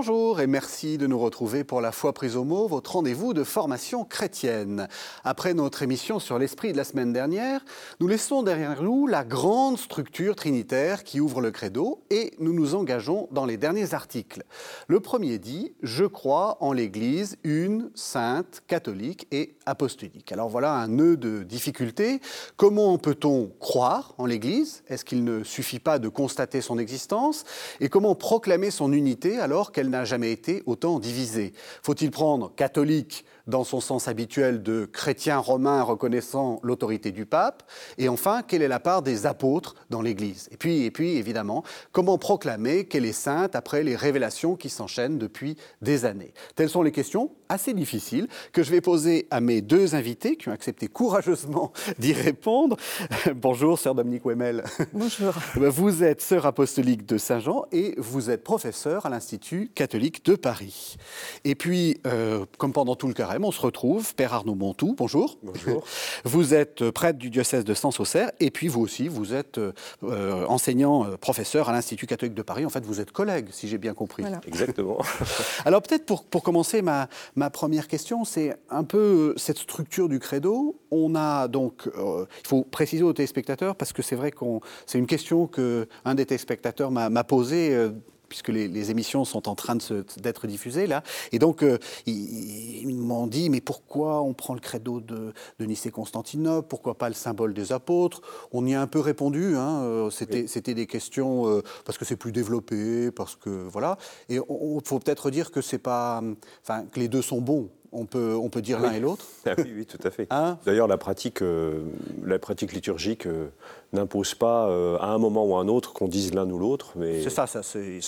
Bonjour et merci de nous retrouver pour la foi prise au mot, votre rendez-vous de formation chrétienne. Après notre émission sur l'esprit de la semaine dernière, nous laissons derrière nous la grande structure trinitaire qui ouvre le credo et nous nous engageons dans les derniers articles. Le premier dit Je crois en l'Église une, sainte, catholique et apostolique. Alors voilà un nœud de difficulté. Comment peut-on croire en l'Église? Est-ce qu'il ne suffit pas de constater son existence? Et comment proclamer son unité alors qu'elle n'a jamais été autant divisée. Faut-il prendre catholique dans son sens habituel de chrétien romain reconnaissant l'autorité du pape Et enfin, quelle est la part des apôtres dans l'Église et puis, et puis, évidemment, comment proclamer qu'elle est sainte après les révélations qui s'enchaînent depuis des années Telles sont les questions assez difficiles que je vais poser à mes deux invités qui ont accepté courageusement d'y répondre. Bonjour, sœur Dominique Wemel. Bonjour. Vous êtes sœur apostolique de Saint-Jean et vous êtes professeur à l'Institut catholique de Paris. Et puis, euh, comme pendant tout le carême, on se retrouve, Père Arnaud Montou, bonjour. Bonjour. Vous êtes prêtre du diocèse de Sens-Auxerre et puis vous aussi, vous êtes euh, enseignant, euh, professeur à l'Institut catholique de Paris. En fait, vous êtes collègue, si j'ai bien compris. Voilà. Exactement. Alors peut-être pour, pour commencer, ma, ma première question, c'est un peu cette structure du credo. On a donc, euh, il faut préciser aux téléspectateurs, parce que c'est vrai qu'on, c'est une question que un des téléspectateurs m'a, m'a posée. Puisque les, les émissions sont en train d'être diffusées là. Et donc, euh, ils, ils m'ont dit, mais pourquoi on prend le credo de, de Nicée-Constantinople Pourquoi pas le symbole des apôtres? On y a un peu répondu. hein, euh, C'était c'était des questions euh, parce que c'est plus développé, parce que voilà. Et il faut peut-être dire que c'est pas, enfin, que les deux sont bons. On peut, on peut dire l'un et l'autre. Ah oui, oui, tout à fait. Hein D'ailleurs, la pratique, euh, la pratique liturgique euh, n'impose pas euh, à un moment ou à un autre qu'on dise l'un ou l'autre, mais C'est ça, ça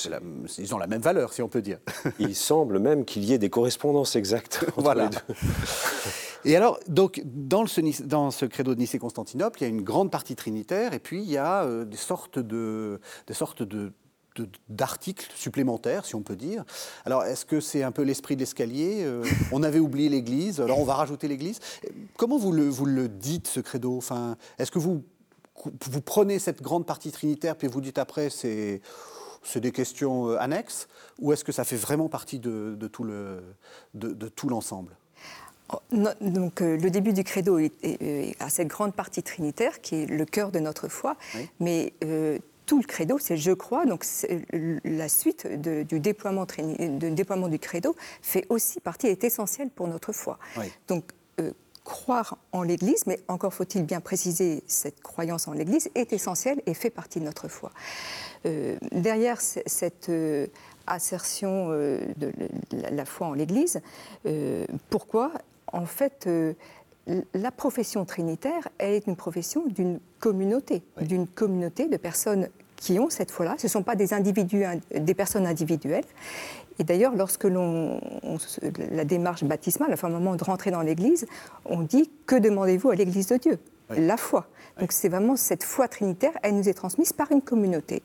la- ils ont la même valeur, si on peut dire. il semble même qu'il y ait des correspondances exactes entre Voilà. les deux. Et alors, donc, dans, le- ce, dans ce credo de Nicée-Constantinople, il y a une grande partie trinitaire, et puis il y a des sortes de, des sortes de- d'articles supplémentaires, si on peut dire. Alors, est-ce que c'est un peu l'esprit de l'escalier Euh, On avait oublié l'Église, alors on va rajouter l'Église. Comment vous le, vous le dites, ce credo? Enfin, Est-ce que vous, vous prenez cette grande partie trinitaire, puis vous dites après, c'est c'est des questions euh, annexes, ou est-ce que ça fait vraiment partie de, de tout le- de- de tout l'ensemble? Oh, Donc, euh, le début du credo est, est- est- a cette grande partie trinitaire qui est le cœur de notre foi, Oui. mais euh, tout le credo, c'est je crois. Donc, la suite de- du déploiement, trini- de déploiement du credo fait aussi partie, est essentielle pour notre foi. Oui. Donc, euh, croire en l'Église, mais encore faut-il bien préciser, cette croyance en l'Église est essentielle et fait partie de notre foi. Euh, derrière cette euh, assertion euh, de la, foi en l'Église, pourquoi? En fait, la profession trinitaire, elle est une profession d'une communauté, Oui. d'une communauté de personnes qui ont cette foi-là. Ce ne sont pas des individus, ind- des personnes individuelles. Et d'ailleurs, lorsque l'on, la démarche baptismale, enfin, au moment de rentrer dans l'Église, on dit que demandez-vous à l'Église de Dieu? Oui. La foi. Donc c'est vraiment cette foi trinitaire, elle nous est transmise par une communauté.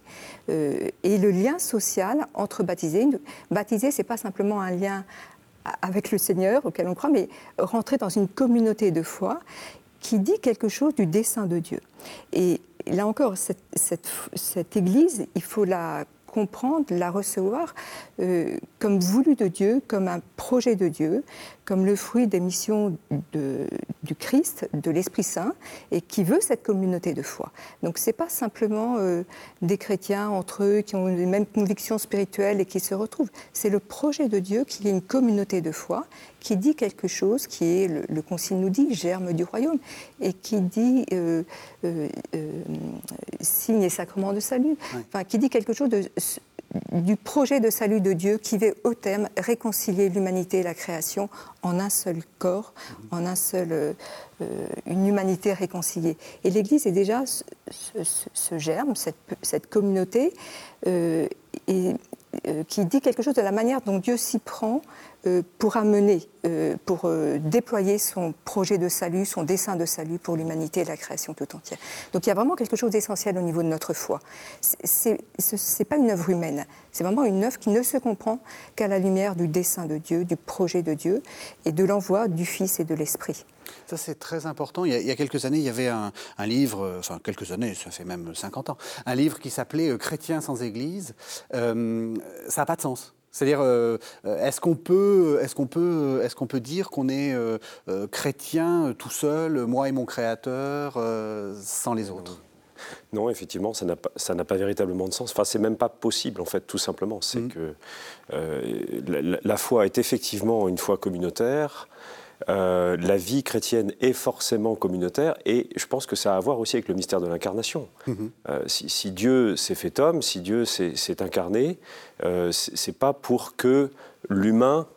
Euh, et le lien social entre baptisés, baptisé, c'est pas simplement un lien avec le Seigneur auquel on croit, mais rentrer dans une communauté de foi qui dit quelque chose du dessein de Dieu. Et là encore, cette, cette- Église, il faut la comprendre, la recevoir euh, comme voulu de Dieu, comme un projet de Dieu, comme le fruit des missions du Christ, de l'Esprit Saint, et qui veut cette communauté de foi. Donc c'est pas simplement euh, des chrétiens entre eux qui ont les mêmes convictions spirituelles et qui se retrouvent. C'est le projet de Dieu qu'il y ait une communauté de foi qui dit quelque chose qui est, le, le Concile nous dit, germe du royaume, et qui dit euh, euh, euh, signe et sacrement de salut, Ouais. enfin qui dit quelque chose de, du projet de salut de Dieu qui veut au terme réconcilier l'humanité et la création en un seul corps, en un seul, euh, une humanité réconciliée. Et l'Église est déjà ce, ce- ce- ce germe, cette, cette communauté, euh, et, euh, qui dit quelque chose de la manière dont Dieu s'y prend pour amener, euh, pour euh, déployer son projet de salut, son dessein de salut pour l'humanité et la création tout entière. Donc il y a vraiment quelque chose d'essentiel au niveau de notre foi. C'est n'est pas une œuvre humaine, c'est vraiment une œuvre qui ne se comprend qu'à la lumière du dessein de Dieu, du projet de Dieu et de l'envoi du Fils et de l'Esprit. Ça, c'est très important. Il y, a, quelques années, il y avait un, livre, euh, enfin quelques années, ça fait même 50 ans, un livre qui s'appelait euh, Chrétiens sans Église. Euh, ça n'a pas de sens. C'est-à-dire, euh, est-ce qu'on peut, est qu'on peut, est qu'on peut dire qu'on est, chrétien tout seul, moi et mon Créateur, sans les autres? Non, effectivement, ça n'a pas, pas, véritablement de sens. Enfin, c'est même pas possible, en fait, tout simplement. C'est mm. que la, la, foi est effectivement une foi communautaire. Euh, la vie chrétienne est forcément communautaire et je pense que ça a à voir aussi avec le mystère de l'incarnation. Mhm. Euh, si, Dieu s'est fait homme, si Dieu s'est incarné, euh, c'est pas pour que l'humain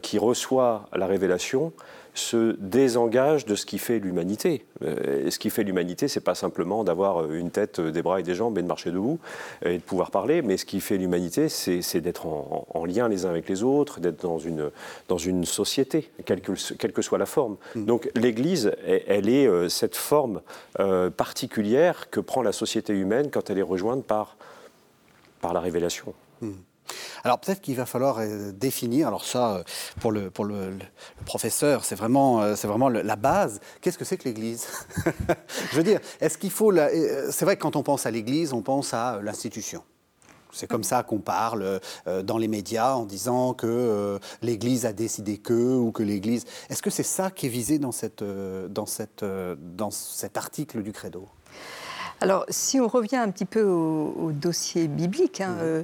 qui reçoit la révélation se désengage de ce qui fait l'humanité. Euh, et ce qui fait l'humanité, c'est pas simplement d'avoir euh, une tête, euh, des bras et des jambes et de marcher debout et de pouvoir parler, mais ce qui fait l'humanité, c'est d'être en, lien les uns avec les autres, d'être dans une, dans une société, quelle que, quelle que soit la forme. Mm. Donc l'Église, elle, est cette forme particulière que prend la société humaine quand elle est rejointe par, par la révélation. Mm. Alors peut-être qu'il va falloir euh, définir, alors ça, euh, pour le, pour le, professeur, c'est vraiment, euh, c'est vraiment la base. Qu'est-ce que c'est que l'Église? Je veux dire, est-ce qu'il faut... C'est vrai que quand on pense à l'Église, on pense à l'institution. C'est comme ça qu'on parle dans les médias en disant que l'Église a décidé que ou que l'Église. Est-ce que c'est ça qui est visé dans, cette, dans, cette, dans cet article du Credo? Alors, si on revient un petit peu au, dossier biblique hein, euh,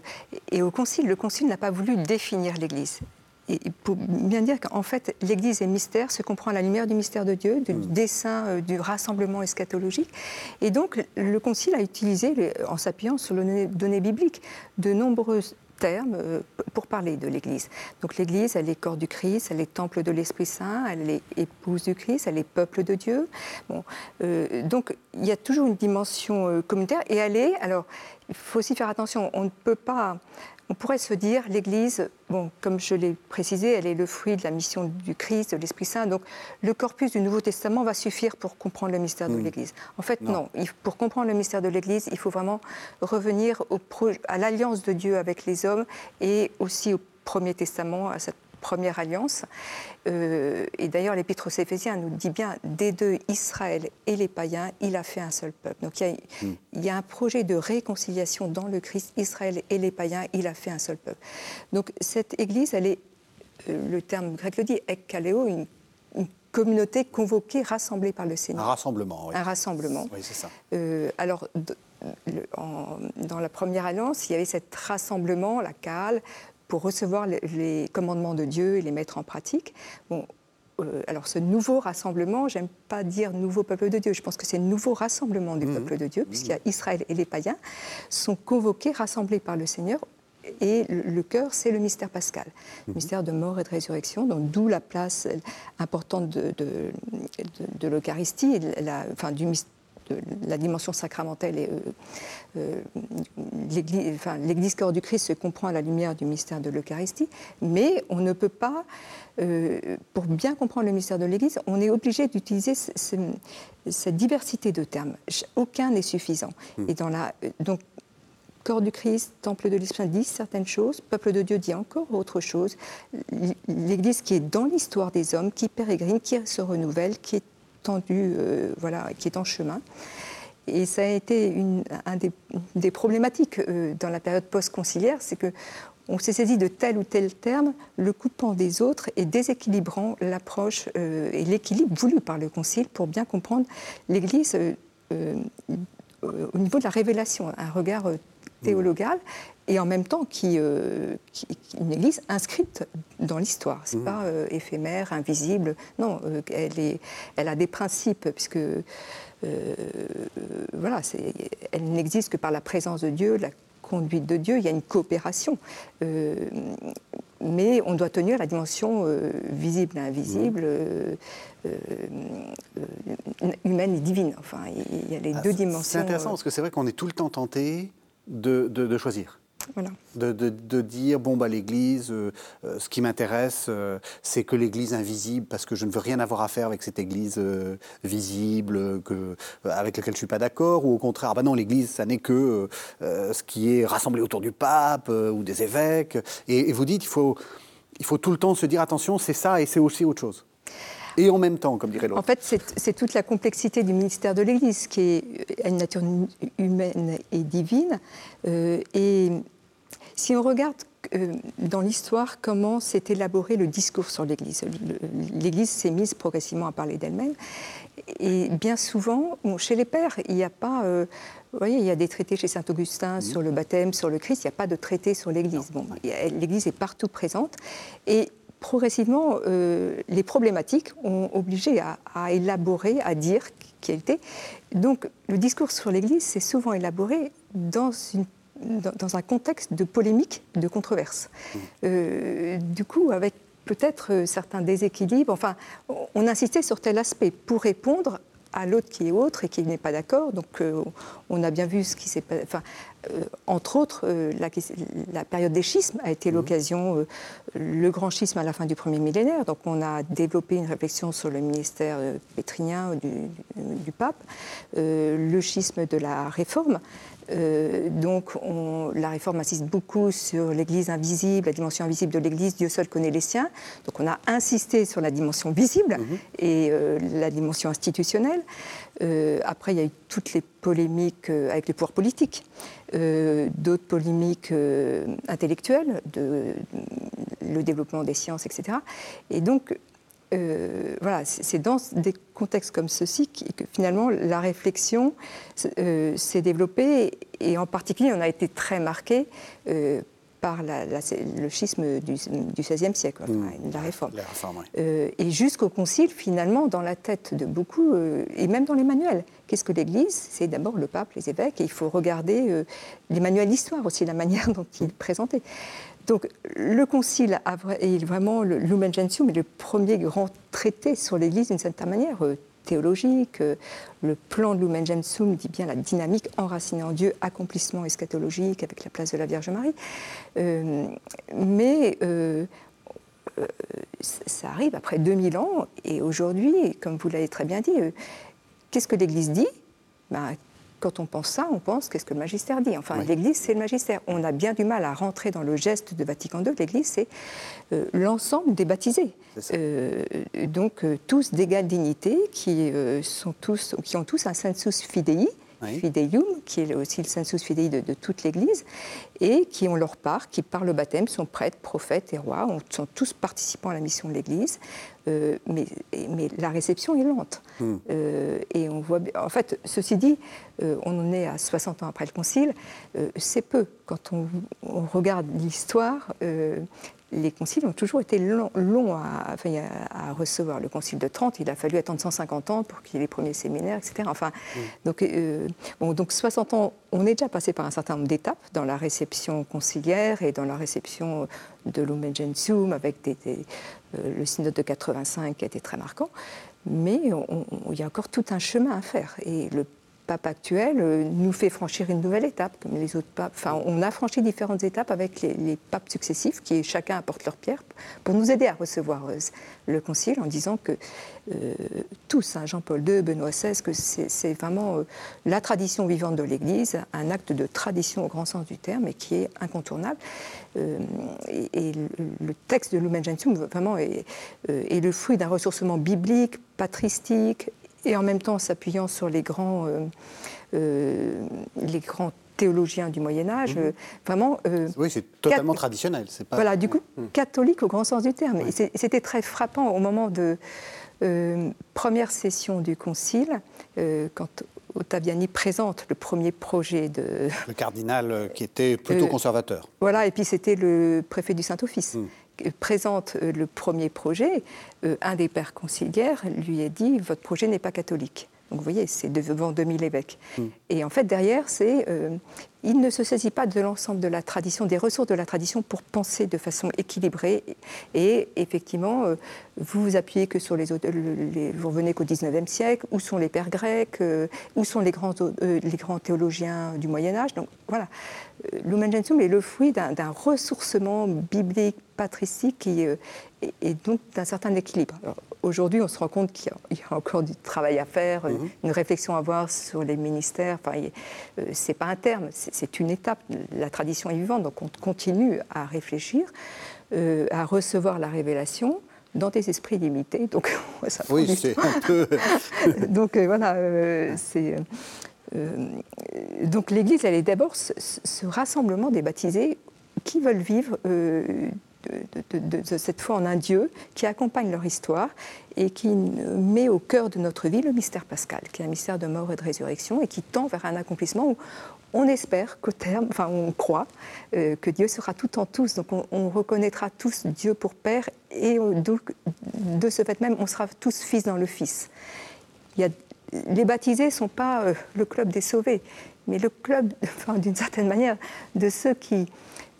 et au Concile, le Concile n'a pas voulu définir l'Église. Et pour bien dire qu'en fait, l'Église est mystère, se comprend à la lumière du mystère de Dieu, du dessein euh, du rassemblement eschatologique. Et donc, le Concile a utilisé, en s'appuyant sur les données bibliques, de nombreuses euh, pour parler de l'Église. Donc l'Église, elle est corps du Christ, elle est temple de l'Esprit Saint, elle est épouse du Christ, elle est peuple de Dieu. Bon, euh, donc il y a toujours une dimension euh, communautaire et elle est, alors il faut aussi faire attention, on ne peut pas on pourrait se dire, l'Église, bon, comme je l'ai précisé, elle est le fruit de la mission du Christ, de l'Esprit Saint. Donc, le corpus du Nouveau Testament va suffire pour comprendre le mystère de l'Église. En fait, non. Pour comprendre le mystère de l'Église, il faut vraiment revenir au à l'alliance de Dieu avec les hommes et aussi au Premier Testament, à cette première alliance. Euh, et d'ailleurs, l'Épître aux Éphésiens nous dit bien, des deux, Israël et les païens, il a fait un seul peuple. Donc il y, a, hmm. il y a un projet de réconciliation dans le Christ, Israël et les païens, il a fait un seul peuple. Donc cette Église, elle est, euh, le terme grec le dit, ekkaleo, une, une communauté convoquée, rassemblée par le Seigneur. Un rassemblement, oui. Un rassemblement. Oui, c'est ça. Euh, alors, dans la première alliance, il y avait cet rassemblement, la cale, pour recevoir les, commandements de Dieu et les mettre en pratique. Bon, euh, alors ce nouveau rassemblement, j'aime pas dire nouveau peuple de Dieu, je pense que c'est nouveau rassemblement du mmh. peuple de Dieu, puisqu'il y a mmh. Israël et les païens, sont convoqués, rassemblés par le Seigneur et le, cœur, c'est le mystère pascal, le mmh. mystère de mort et de résurrection, donc d'où la place importante de, de, l'Eucharistie, enfin, du, la dimension sacramentelle et euh, euh, l'Église, enfin, corps du Christ se comprend à la lumière du mystère de l'Eucharistie, mais on ne peut pas, euh, pour bien comprendre le mystère de l'Église, on est obligé d'utiliser cette diversité de termes. Aucun n'est suffisant. Hmm. Et dans la, donc, corps du Christ, temple de l'Esprit disent certaines choses, peuple de Dieu dit encore autre chose. L'Église qui est dans l'histoire des hommes, qui pérégrine, qui se renouvelle, qui est tendu, euh, voilà, qui est en chemin. Et ça a été une un des, problématiques euh, dans la période post-conciliaire, c'est que on s'est saisi de tel ou tel terme, le coupant des autres et déséquilibrant l'approche euh, et l'équilibre voulu par le Concile pour bien comprendre l'Église au niveau de la révélation, un regard théologal et en même temps qui, euh, une église inscrite dans l'histoire. C'est n'est mmh. pas euh, éphémère, invisible. Non, euh, elle, est, elle a des principes, puisque voilà, elle n'existe que par la présence de Dieu, la conduite de Dieu. Il y a une coopération. mais on doit tenir la dimension visible et invisible, mmh. humaine et divine. Enfin, il y a les ah, deux dimensions. C'est intéressant parce que c'est vrai qu'on est tout le temps tenté de, de choisir. De, dire, bon, bah, l'Église, euh, euh, ce qui m'intéresse, euh, c'est que l'Église invisible, parce que je ne veux rien avoir à faire avec cette Église visible, que, avec laquelle je ne suis pas d'accord, ou au contraire, ah, bah non, l'Église, ça n'est que ce qui est rassemblé autour du pape ou des évêques. Et, vous dites, il faut, il faut tout le temps se dire, attention, c'est ça et c'est aussi autre chose. Et en même temps, comme dirait l'autre. En fait, c'est toute la complexité du ministère de l'Église qui est une nature humaine et divine. et si on regarde dans l'histoire comment s'est élaboré le discours sur l'Église. L'Église s'est mise progressivement à parler d'elle-même. Et bien souvent, chez les pères, il n'y a pas. vous voyez, il y a des traités chez saint Augustin sur le baptême, sur le Christ. Il n'y a pas de traité sur l'Église. Bon, L'Église est partout présente. Et progressivement, les problématiques ont obligé à, élaborer, à dire qui elle était. Donc, le discours sur l'Église s'est souvent élaboré dans un contexte de polémique, de controverse. Euh, du coup, avec peut-être euh, certains déséquilibres, enfin, on insistait sur tel aspect pour répondre à l'autre qui est autre et qui n'est pas d'accord. Donc, euh, on a bien vu ce qui s'est passé. Enfin, entre autres, la, période des schismes a été mmh. l'occasion, le grand schisme à la fin du premier millénaire. Donc, on a développé une réflexion sur le ministère pétrinien du, du pape, le schisme de la réforme. Euh, donc la réforme insiste beaucoup sur l'Église invisible, la dimension invisible de l'Église, Dieu seul connaît les siens. Donc on a insisté sur la dimension visible mhm. et euh, la dimension institutionnelle. Euh, après, il y a eu toutes les polémiques avec les pouvoirs politiques, d'autres polémiques intellectuelles, de, le développement des sciences, etc. Et donc euh, voilà, c'est dans des contextes comme ceci que, finalement la réflexion euh, s'est développée et en particulier on a été très marqué euh, par le schisme du, XVIe siècle, mmh. la réforme. et jusqu'au concile, finalement, dans la tête de beaucoup, et même dans les manuels, qu'est-ce que l'Église? C'est d'abord le pape, les évêques, et il faut regarder les manuels d'histoire aussi, la manière dont ils présentaient. Donc le Concile est vraiment le Lumen Gentium, est le premier grand traité sur l'Église d'une certaine manière euh, théologique. Euh, le plan de Lumen Gentium dit bien la dynamique enracinée en Dieu, accomplissement eschatologique avec la place de la Vierge Marie. Euh, mais ça arrive après 2000 ans et aujourd'hui, comme vous l'avez très bien dit, qu'est-ce que l'Église dit? Ben, quand on pense ça, on pense qu'est-ce que le magistère dit. Enfin, l'Église, c'est le magistère. On a bien du mal à rentrer dans le geste de Vatican II. L'Église, c'est euh, l'ensemble des baptisés. Euh, donc, euh, tous d'égale dignité, qui, sont tous, qui ont tous un sensus fidei, Fideium, qui est aussi le sensus fidei de, toute l'Église, et qui ont leur part, qui par le baptême sont prêtres, prophètes et rois, sont tous participants à la mission de l'Église, euh, mais, mais, la réception est lente. Hmm. Euh, et on voit, en fait, ceci dit, euh, on en est à 60 ans après le Concile, c'est peu. Quand on, on regarde l'histoire, les conciles ont toujours été longs, à, à, recevoir. Le concile de Trente, il a fallu attendre 150 ans pour qu'il y ait les premiers séminaires, etc. Enfin, donc, euh, bon, donc 60 ans, on est déjà passé par un certain nombre d'étapes dans la réception conciliaire et dans la réception de Lumen Gentium, avec des, euh, le synode de 85 qui a été très marquant. Mais il y a encore tout un chemin à faire. Et le pape actuel euh, nous fait franchir une nouvelle étape, comme les autres papes. Enfin, on a franchi différentes étapes avec les, papes successifs, qui chacun apporte leur pierre, pour nous aider à recevoir euh, le Concile, en disant que euh, tous, hein, Jean-Paul II, Benoît XVI, que c'est vraiment la tradition vivante de l'Église, un acte de tradition au grand sens du terme, et qui est incontournable. et, le, texte de Lumen Gentium, vraiment, est le fruit d'un ressourcement biblique, patristique, et en même temps s'appuyant sur les grands, euh, euh, les grands théologiens du Moyen Âge, mhm. euh, vraiment. oui, c'est totalement traditionnel. Pas... Voilà, du coup, mhm. catholique au grand sens du terme. Et c'était très frappant au moment de première session du Concile, quand Ottaviani présente le premier projet de. Le cardinal qui était plutôt conservateur. Voilà, et puis c'était le préfet du Saint-Office. Mhm présente euh, le premier projet, euh, un des pères conciliaires lui a dit Votre projet n'est pas catholique. Donc vous voyez, c'est devant 2000 évêques. Hmm. Et en fait, derrière, c'est. Euh, il ne se saisit pas de l'ensemble de la tradition, des ressources de la tradition pour penser de façon équilibrée. Et effectivement, vous vous appuyez que sur les, les vous revenez qu'au 19e siècle, où sont les pères grecs, où sont les grands, les grands théologiens du Moyen Âge. Donc voilà, Lumen Gentium est le fruit d'un ressourcement biblique, patristique et, et donc d'un certain équilibre. Aujourd'hui, on se rend compte qu'il y, a encore du travail à faire, mhm. une réflexion à avoir sur les ministères. Enfin, euh, c'est pas un terme, c'est une étape. La tradition est vivante, donc on continue à réfléchir, euh, à recevoir la révélation dans des esprits limités. Donc, ça oui, c'est un peu. donc euh, voilà, c'est. donc l'Église, elle est d'abord ce, rassemblement des baptisés qui veulent vivre de, cette foi en un Dieu qui accompagne leur histoire et qui met au cœur de notre vie le mystère pascal, qui est un mystère de mort et de résurrection et qui tend vers un accomplissement où on espère qu'au terme, enfin on croit euh, que Dieu sera tout en tous, donc on, reconnaîtra tous Dieu pour Père et de ce fait même on sera tous fils dans le Fils. Les baptisés ne sont pas euh, le club des sauvés, mais le club, enfin, d'une certaine manière, de ceux qui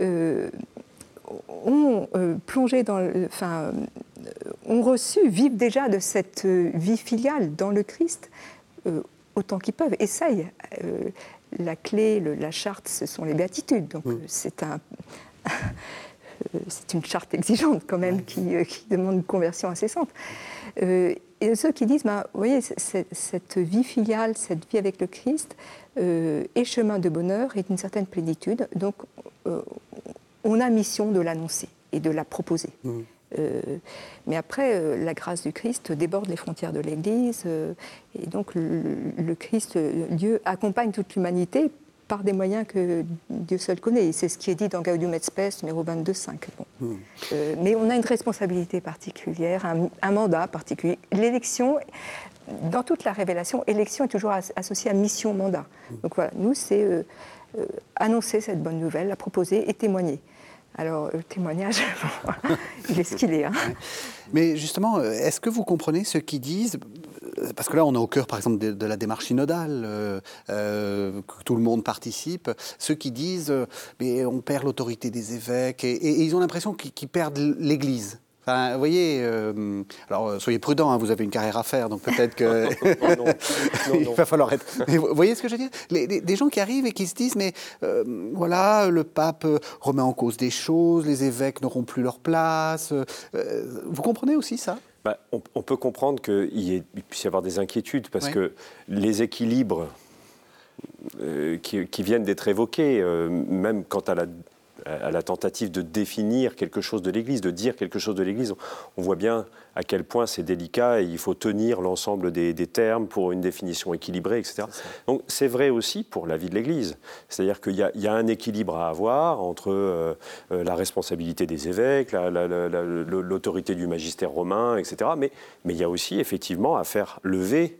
euh, ont euh, plongé dans, enfin, euh, ont reçu, vivent déjà de cette euh, vie filiale dans le Christ autant qu'ils peuvent, essayent. la clé, la charte, ce sont les béatitudes. Donc c'est un, c'est une charte exigeante quand même qui, demande une conversion assez simple. et ceux qui disent, bah, vous voyez, cette vie filiale, cette vie avec le Christ est chemin de bonheur et d'une certaine plénitude. Donc on a mission de l'annoncer et de la proposer. Mmh. Euh, mais après, euh, la grâce du Christ déborde les frontières de l'Église, euh, et donc le, Christ, Dieu, accompagne toute l'humanité par des moyens que Dieu seul connaît. Et c'est ce qui est dit dans Gaudium et Spes, numéro 22.5. Bon. Mmh. mais on a une responsabilité particulière, un, mandat particulier. L'élection, dans toute la révélation, élection est toujours associée à mission-mandat. Mmh. Donc voilà, nous, c'est annoncer cette bonne nouvelle, la proposer et témoigner. Alors, le témoignage, il est ce qu'il est. Hein. Mais justement, euh, est-ce que vous comprenez ceux qui disent, euh, parce que là on est au cœur par exemple de, la démarche synodale, euh, que tout le monde participe, ceux qui disent, mais on perd l'autorité des évêques, et ils ont l'impression qu'ils perdent l'Église vous voyez, euh, alors euh, soyez prudent, hein, vous avez une carrière à faire, donc peut-être que. Il va falloir être. vous voyez ce que je veux dire? Des gens qui arrivent et qui se disent, mais euh, voilà, le pape remet en cause des choses, les évêques n'auront plus leur place. vous comprenez aussi ça? Bah, on, peut comprendre qu'il puisse y avoir des inquiétudes, parce que les équilibres qui, qui, viennent d'être évoqués, même quant à la à la tentative de définir quelque chose de l'Église, de dire quelque chose de l'Église. On voit bien à quel point c'est délicat et il faut tenir l'ensemble des, termes pour une définition équilibrée, etc. Donc c'est vrai aussi pour la vie de l'Église. C'est-à-dire qu'il y, a un équilibre à avoir entre euh, euh, la responsabilité des évêques, l'autorité du magistère romain, etc. Mais, mais il y a aussi effectivement à faire lever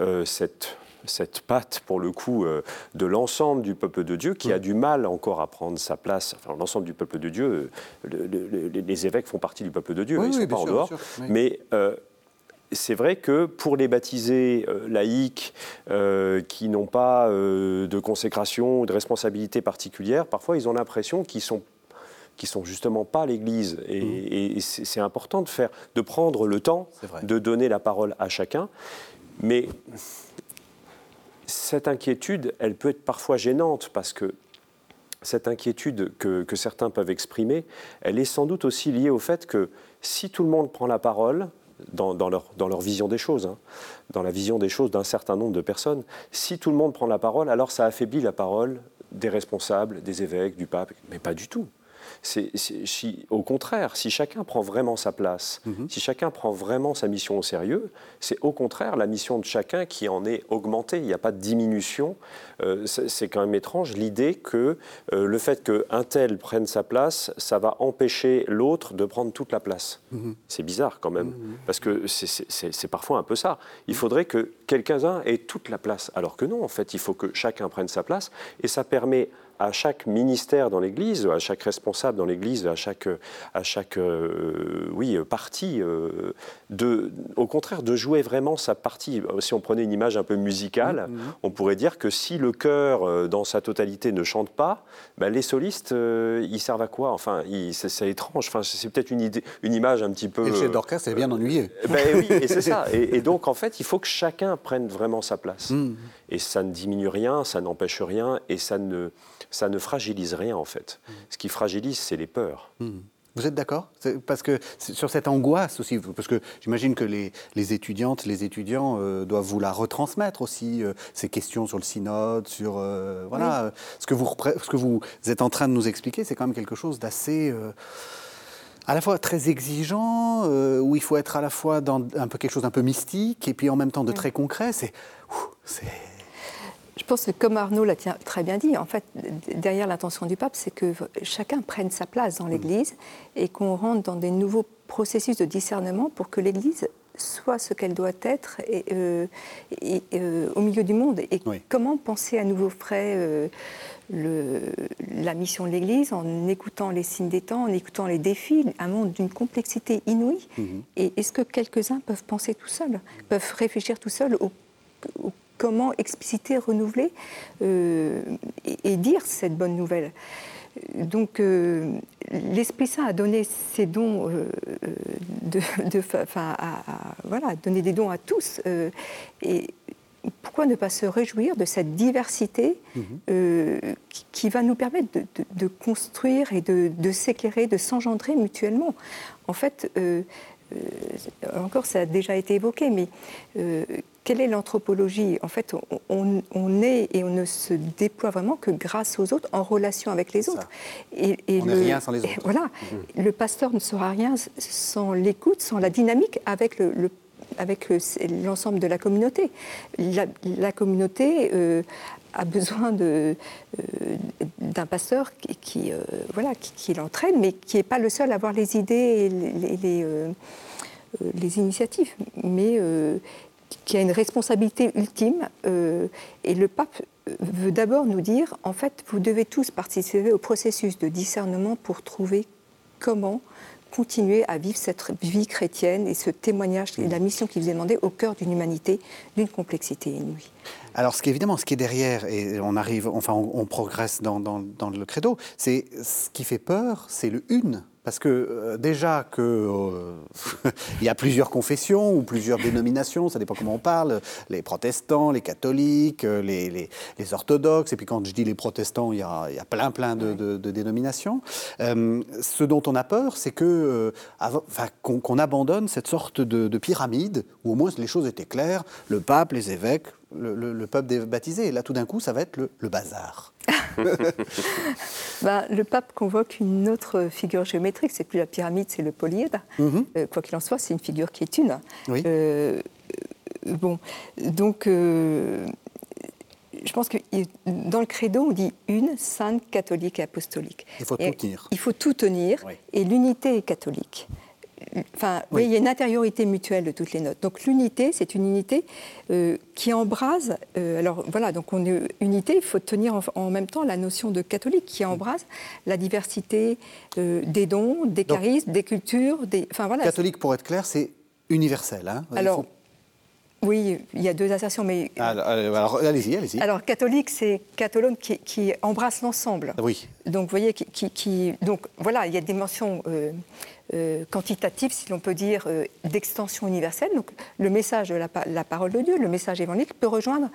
euh, cette cette patte, pour le coup, euh, de l'ensemble du peuple de Dieu qui a du mal encore à prendre sa place. Enfin, l'ensemble du peuple de Dieu, euh, les évêques font partie du peuple de Dieu, ils ne sont pas en dehors. Mais euh, c'est vrai que pour les baptisés laïcs qui n'ont pas de consécration ou de responsabilité particulière, parfois ils ont l'impression qu'ils sont qui sont justement pas l'Église. Et, mmh. c'est important de faire, de prendre le temps de donner la parole à chacun. Mais cette inquiétude, elle peut être parfois gênante parce que cette inquiétude que, certains peuvent exprimer, elle est sans doute aussi liée au fait que si tout le monde prend la parole, dans, leur, vision des choses, hein, dans la vision des choses d'un certain nombre de personnes, si tout le monde prend la parole, alors ça affaiblit la parole des responsables, des évêques, du pape, mais pas du tout si, au contraire, si chacun prend vraiment sa place, mhm. si chacun prend vraiment sa mission au sérieux, c'est au contraire la mission de chacun qui en est augmentée. Il n'y a pas de diminution. Euh, c'est quand même étrange l'idée que euh, le fait qu'un tel prenne sa place, ça va empêcher l'autre de prendre toute la place. Mhm. C'est bizarre quand même, mhm. parce que c'est parfois un peu ça. Il faudrait que quelqu'un ait toute la place, alors que non, en fait, il faut que chacun prenne sa place, et ça permet à chaque ministère dans l'Église, à chaque responsable dans l'Église, à chaque, à chaque euh, oui, parti, euh, de, au contraire, de jouer vraiment sa partie. Si on prenait une image un peu musicale, mm-hmm. on pourrait dire que si le chœur, euh, dans sa totalité, ne chante pas, ben, les solistes, ils servent à quoi? Enfin, c'est étrange. Enfin, c'est peut-être une, idée, une image un petit peu... Et le chef d'orchestre est bien ennuyé. Ben oui, et c'est ça. Et, donc, en fait, il faut que chacun prenne vraiment sa place. Mm. Et ça ne diminue rien, ça n'empêche rien, et ça ne ça ne fragilise rien en fait. Mm. Ce qui fragilise, c'est les peurs. Mm. Vous êtes d'accord? Parce que sur cette angoisse aussi, parce que j'imagine que les, étudiantes, les étudiants euh, doivent vous la retransmettre aussi, euh, ces questions sur le synode, sur... Euh, voilà, ce, que vous, ce que vous êtes en train de nous expliquer, c'est quand même quelque chose d'assez... à la fois très exigeant, où il faut être à la fois dans un peu quelque chose d'un peu mystique, et puis en même temps de très concret. C'est je pense que comme Arnaud l'a très bien dit, en fait, derrière l'intention du pape, c'est que chacun prenne sa place dans l'Église et qu'on rentre dans des nouveaux processus de discernement pour que l'Église soit ce qu'elle doit être et, euh, euh, au milieu du monde. Et comment penser à nouveau frais euh, le, la mission de l'Église en écoutant les signes des temps, en écoutant les défis, un monde d'une complexité inouïe. Mhm. Et est-ce que quelques-uns peuvent penser tout seuls, peuvent réfléchir tout seuls au, comment expliciter, renouveler et, dire cette bonne nouvelle donc, l'Esprit Saint a donné ses dons, euh, de, à, voilà, donner des dons à tous. Euh, et pourquoi ne pas se réjouir de cette diversité mhm. euh, qui, va nous permettre de, construire et de, s'éclairer, de s'engendrer mutuellement En fait, encore, ça a déjà été évoqué, mais quelle est l'anthropologie? En fait, on, est et on ne se déploie vraiment que grâce aux autres, en relation avec les autres. Et, on n'est rien sans les autres. voilà, mhm. le pasteur ne sera rien sans l'écoute, sans la dynamique avec le, avec l'ensemble de la communauté. La, communauté euh, a besoin euh, d'un pasteur qui, euh, voilà, qui, l'entraîne, mais qui n'est pas le seul à avoir les idées et les, les, les initiatives, mais qui a une responsabilité ultime. Euh, et le pape veut d'abord nous dire, en fait, vous devez tous participer au processus de discernement pour trouver comment continuer à vivre cette vie chrétienne et ce témoignage et la mission qui vous est demandée au cœur d'une humanité d'une complexité inouïe. Alors, ce qui évidemment, ce qui est derrière, et on arrive, enfin, on, progresse dans, dans, le credo, c'est ce qui fait peur, c'est le une. Parce que euh, déjà que euh, y a plusieurs confessions ou plusieurs dénominations, ça dépend comment on parle, les protestants, les catholiques, euh, les, les, les orthodoxes, et puis quand je dis les protestants, il y a, il y a plein plein de, de, dénominations. ce dont on a peur, c'est que qu'on abandonne cette sorte de, pyramide où au moins les choses étaient claires, le pape, les évêques, le, peuple baptisé. Et là, tout d'un coup, ça va être le, bazar. Ben, le pape convoque une autre figure géométrique, c'est plus la pyramide, c'est le polyèdre. Mhm. Euh, quoi qu'il en soit, c'est une figure qui est une. Oui. Euh, bon, donc, euh, je pense que dans le credo, on dit une, sainte, catholique et apostolique. Il faut tout tenir. Il faut tout tenir, et l'unité est catholique. Enfin, oui. il y a une intériorité mutuelle de toutes les notes. Donc l'unité, c'est une unité euh, qui embrase. Euh, alors voilà, donc on est unité. Il faut tenir en, même temps la notion de catholique qui embrase la diversité euh, des dons, des charismes, des cultures. Des, enfin voilà. Catholique, pour être clair, c'est universel. Hein alors. Oui, il y a deux assertions, mais... Alors, allez-y, allez-y. Alors, catholique, c'est catholone qui, qui embrasse l'ensemble. Oui. Donc, vous voyez, qui, qui, donc, voilà, il y a des mentions euh, quantitatif, si l'on peut dire, euh, d'extension universelle. Donc le message de la, parole de Dieu, le message évangélique peut rejoindre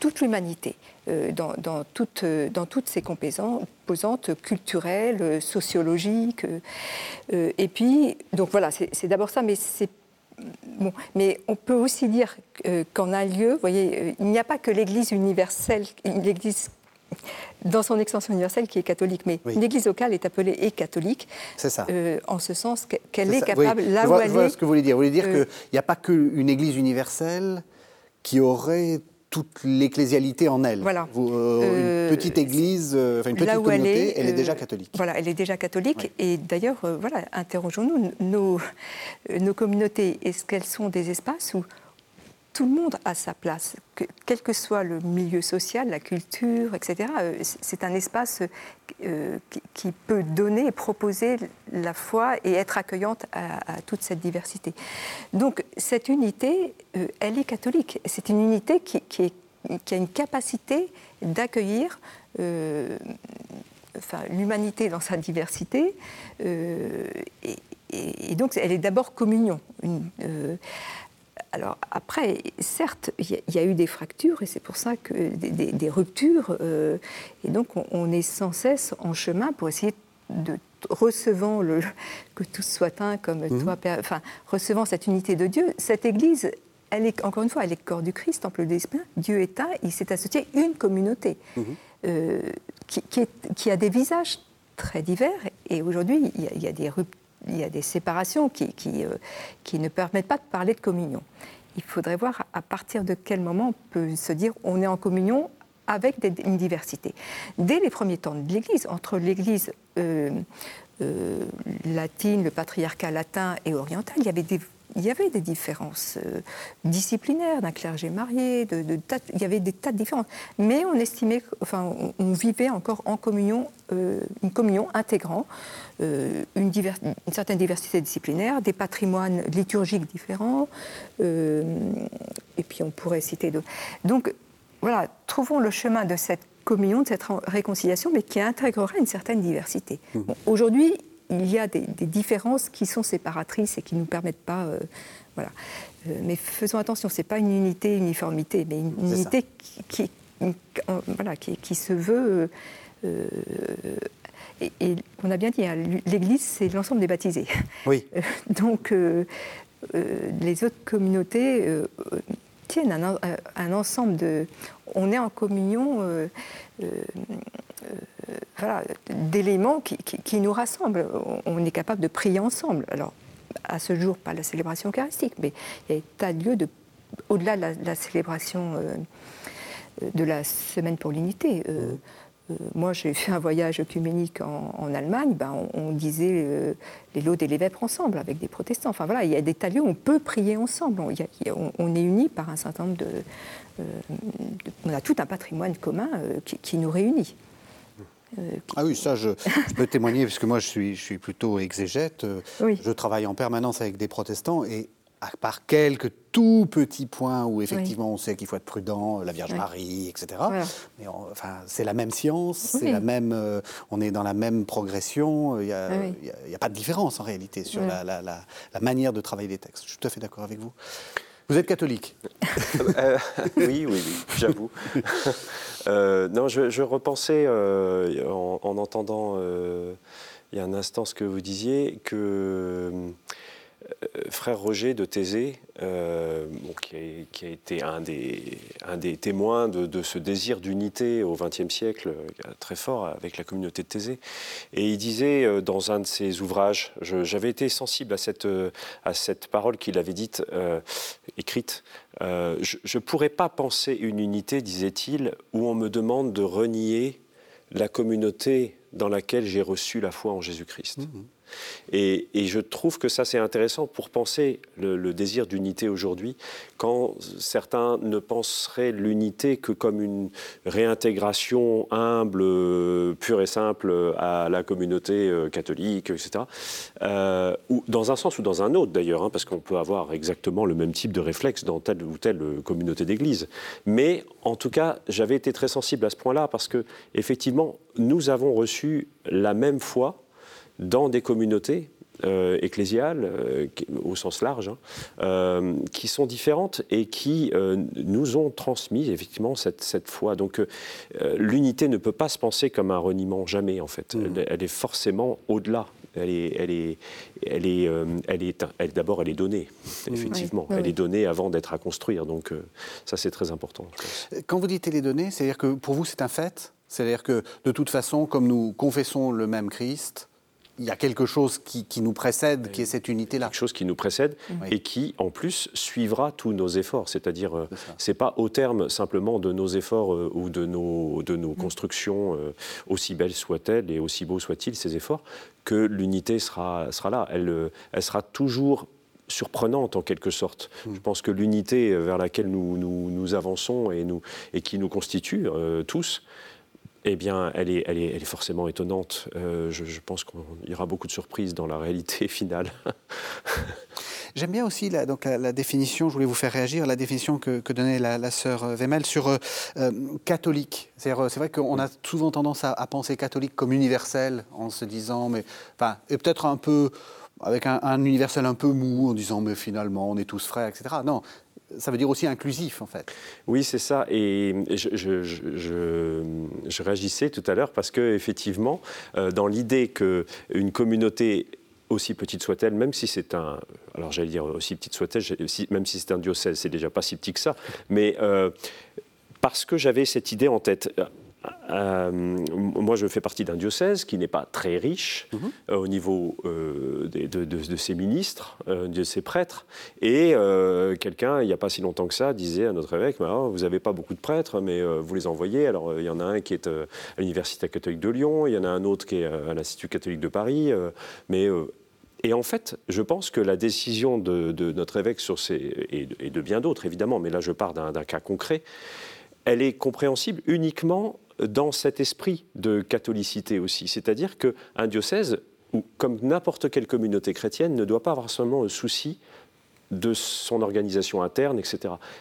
toute l'humanité euh, dans, dans, toutes ses composantes culturelles, sociologiques. et puis, donc voilà, c'est d'abord ça, mais mais on peut aussi dire qu'en un lieu, vous voyez, il n'y a pas que l'Église universelle, l'Église dans son extension universelle qui est catholique. Mais l'Église locale est appelée et catholique. C'est ça. Euh, en ce sens qu'elle est, capable, là je vois, je vois ce que vous voulez dire. Vous voulez dire euh, qu'il n'y a pas qu'une Église universelle qui aurait toute l'ecclésialité en elle. Voilà. Euh, une petite église, enfin une petite communauté, elle est, déjà catholique. Voilà, elle est déjà catholique. Et d'ailleurs, voilà, interrogeons-nous, nos, nos communautés, est-ce qu'elles sont des espaces où tout le monde a sa place, quel que soit le milieu social, la culture, etc. Euh, c'est un espace euh, qui peut donner et proposer la foi et être accueillante à, toute cette diversité. Donc cette unité, euh, elle est catholique. C'est une unité qui, a une capacité d'accueillir l'humanité dans sa diversité. Et, donc elle est d'abord communion. Alors après, certes, il y, a eu des fractures et c'est pour ça que des, ruptures. Euh, et donc on, est sans cesse en chemin pour essayer de recevant le que tout soit un comme mhm. toi, enfin recevant cette unité de Dieu. Cette Église, elle est encore une fois, elle est corps du Christ, temple de l'Esprit. Dieu est un, il s'est associé une communauté mhm. euh, qui, a des visages très divers. Et aujourd'hui, il, y a des ruptures il y a des séparations qui, euh, qui, ne permettent pas de parler de communion. Il faudrait voir à partir de quel moment on peut se dire on est en communion avec une diversité. Dès les premiers temps de l'Église, entre l'Église euh, euh, latine, le patriarcat latin et oriental, il y avait des il y avait des différences euh, disciplinaires d'un clergé marié, de, il y avait des tas de différences. Mais on estimait, enfin, on, vivait encore en communion, euh, une communion intégrant euh, une, une, certaine diversité disciplinaire, des patrimoines liturgiques différents, et puis on pourrait citer d'autres. Donc voilà, trouvons le chemin de cette communion, de cette réconciliation, mais qui intégrera une certaine diversité. Mmh. Aujourd'hui, il y a des, différences qui sont séparatrices et qui ne nous permettent pas. Euh, voilà. Euh, mais faisons attention, ce n'est pas une unité, uniformité, mais une, unité qui, voilà, qui, se veut. Euh, et, on a bien dit, hein, l'Église, c'est l'ensemble des baptisés. Oui. donc, les autres communautés tiennent un, ensemble de. On est en communion voilà, d'éléments qui, nous rassemblent. On est capable de prier ensemble. Alors, à ce jour, pas la célébration eucharistique, mais il y a des tas de lieux de, au-delà de la, célébration euh, de la semaine pour l'unité. Euh, euh, moi, j'ai fait un voyage œcuménique en, Allemagne, ben, on, disait les lots des vêpres ensemble avec des protestants. Enfin voilà, il y a des tas de lieux où on peut prier ensemble. On, est unis par un certain nombre de, On a tout un patrimoine commun qui nous réunit. Euh, ah oui, ça, je, peux témoigner, parce que moi, je suis, je suis plutôt exégète. Euh, je travaille en permanence avec des protestants et à part quelques tout petits points où effectivement on sait qu'il faut être prudent, la Vierge Marie, etc. Mais enfin, c'est la même science, c'est la même, euh, on est dans la même progression. Il n'y a, a, pas de différence en réalité sur la, la, la, manière de travailler des textes. Je suis tout à fait d'accord avec vous. Vous êtes catholique Oui, oui, oui, j'avoue. Euh, non, je, repensais euh, en, entendant euh, il y a un instant ce que vous disiez que frère Roger de Thésée, qui, a, été un des, témoins de, ce désir d'unité au XXe siècle très fort avec la communauté de Thésée. Et il disait dans un de ses ouvrages, j'avais été sensible à cette, parole qu'il avait dite, écrite, euh, je ne pourrais pas penser une unité, disait-il, où on me demande de renier la communauté dans laquelle j'ai reçu la foi en Jésus-Christ. Mmh. Et, je trouve que ça, c'est intéressant pour penser le, désir d'unité aujourd'hui, quand certains ne penseraient l'unité que comme une réintégration humble, pure et simple à la communauté euh, catholique, etc. Euh, dans un sens ou dans un autre d'ailleurs, hein, parce qu'on peut avoir exactement le même type de réflexe dans telle ou telle communauté d'église. Mais en tout cas, j'avais été très sensible à ce point-là parce que effectivement, nous avons reçu la même foi dans des communautés euh, ecclésiales, euh, au sens large, hein, euh, qui sont différentes et qui nous ont transmis effectivement cette, cette foi. Donc l'unité ne peut pas se penser comme un reniement, jamais en fait. Mmh. Elle, est forcément au-delà. Elle est, elle est, elle est, elle est, elle, d'abord, elle est donnée, mmh. effectivement. Elle est donnée avant d'être à construire. Donc ça, c'est très important. Quand vous dites elle est donnée, c'est-à-dire que pour vous, c'est un fait? C'est-à-dire que de toute façon, comme nous confessons le même Christ, il y a quelque chose qui, nous précède, qui est cette unité-là. Quelque chose qui nous précède et qui, en plus, suivra tous nos efforts. C'est-à-dire, euh, c'est pas au terme simplement de nos efforts euh, ou de nos, de nos mm. constructions, euh, aussi belles soient-elles et aussi beaux soient-ils, ces efforts, que l'unité sera, sera là. Elle, elle sera toujours surprenante en quelque sorte. Mm. Je pense que l'unité vers laquelle nous, nous, avançons et, nous, et qui nous constitue tous, eh bien, elle est, elle est, forcément étonnante. Euh, je, pense qu'il y aura beaucoup de surprises dans la réalité finale. J'aime bien aussi la, donc la, définition, je voulais vous faire réagir, la définition que, donnait la, sœur Wemel sur euh, euh, catholique. C'est vrai qu'on a souvent tendance à, penser catholique comme universel en se disant, mais, enfin, et peut-être un peu avec un, un, universel un peu mou en disant, mais finalement, on est tous frères, etc. Non, ça veut dire aussi inclusif, en fait. Oui, c'est ça. Et je, réagissais tout à l'heure parce que, effectivement, euh, dans l'idée qu'une communauté aussi petite soit-elle, même si c'est un, alors j'allais dire aussi petite soit-elle, même si c'est un diocèse, c'est déjà pas si petit que ça, mais euh, parce que j'avais cette idée en tête moi, je fais partie d'un diocèse qui n'est pas très riche mhm. au niveau de, ses ministres, de ses prêtres. Et quelqu'un, il n'y a pas si longtemps que ça, disait à notre évêque bah, Vous n'avez pas beaucoup de prêtres, mais vous les envoyez. Alors, il y en a un qui est à l'Université catholique de Lyon, il y en a un autre qui est à l'Institut catholique de Paris. mais et en fait, je pense que la décision de, notre évêque sur ces, et, de bien d'autres évidemment, mais là je pars d'un cas concret, elle est compréhensible uniquement dans cet esprit de catholicité aussi. C'est-à-dire qu'un diocèse, comme n'importe quelle communauté chrétienne, ne doit pas avoir seulement le souci de son organisation interne, etc.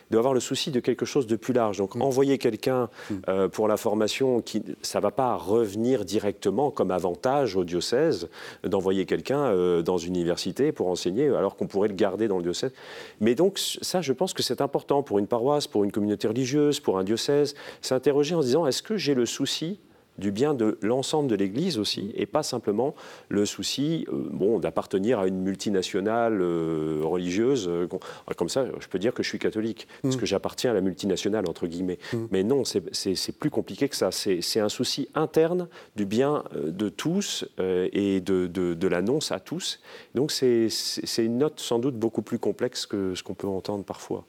Il doit avoir le souci de quelque chose de plus large. Donc mm. envoyer quelqu'un mm. euh, pour la formation, qui, ça ne va pas revenir directement comme avantage au diocèse d'envoyer quelqu'un euh, dans une université pour enseigner, alors qu'on pourrait le garder dans le diocèse. Mais donc ça, je pense que c'est important pour une paroisse, pour une communauté religieuse, pour un diocèse, s'interroger en se disant, est-ce que j'ai le souci du bien de l'ensemble de l'Église aussi, et pas simplement le souci euh, bon, d'appartenir à une multinationale euh, religieuse. Euh, comme ça, je peux dire que je suis catholique, parce mm. que j'appartiens à la multinationale, entre guillemets. Mm. Mais non, c'est plus compliqué que ça. C'est un souci interne du bien de tous et de, de, l'annonce à tous. Donc c'est une note sans doute beaucoup plus complexe que ce qu'on peut entendre parfois.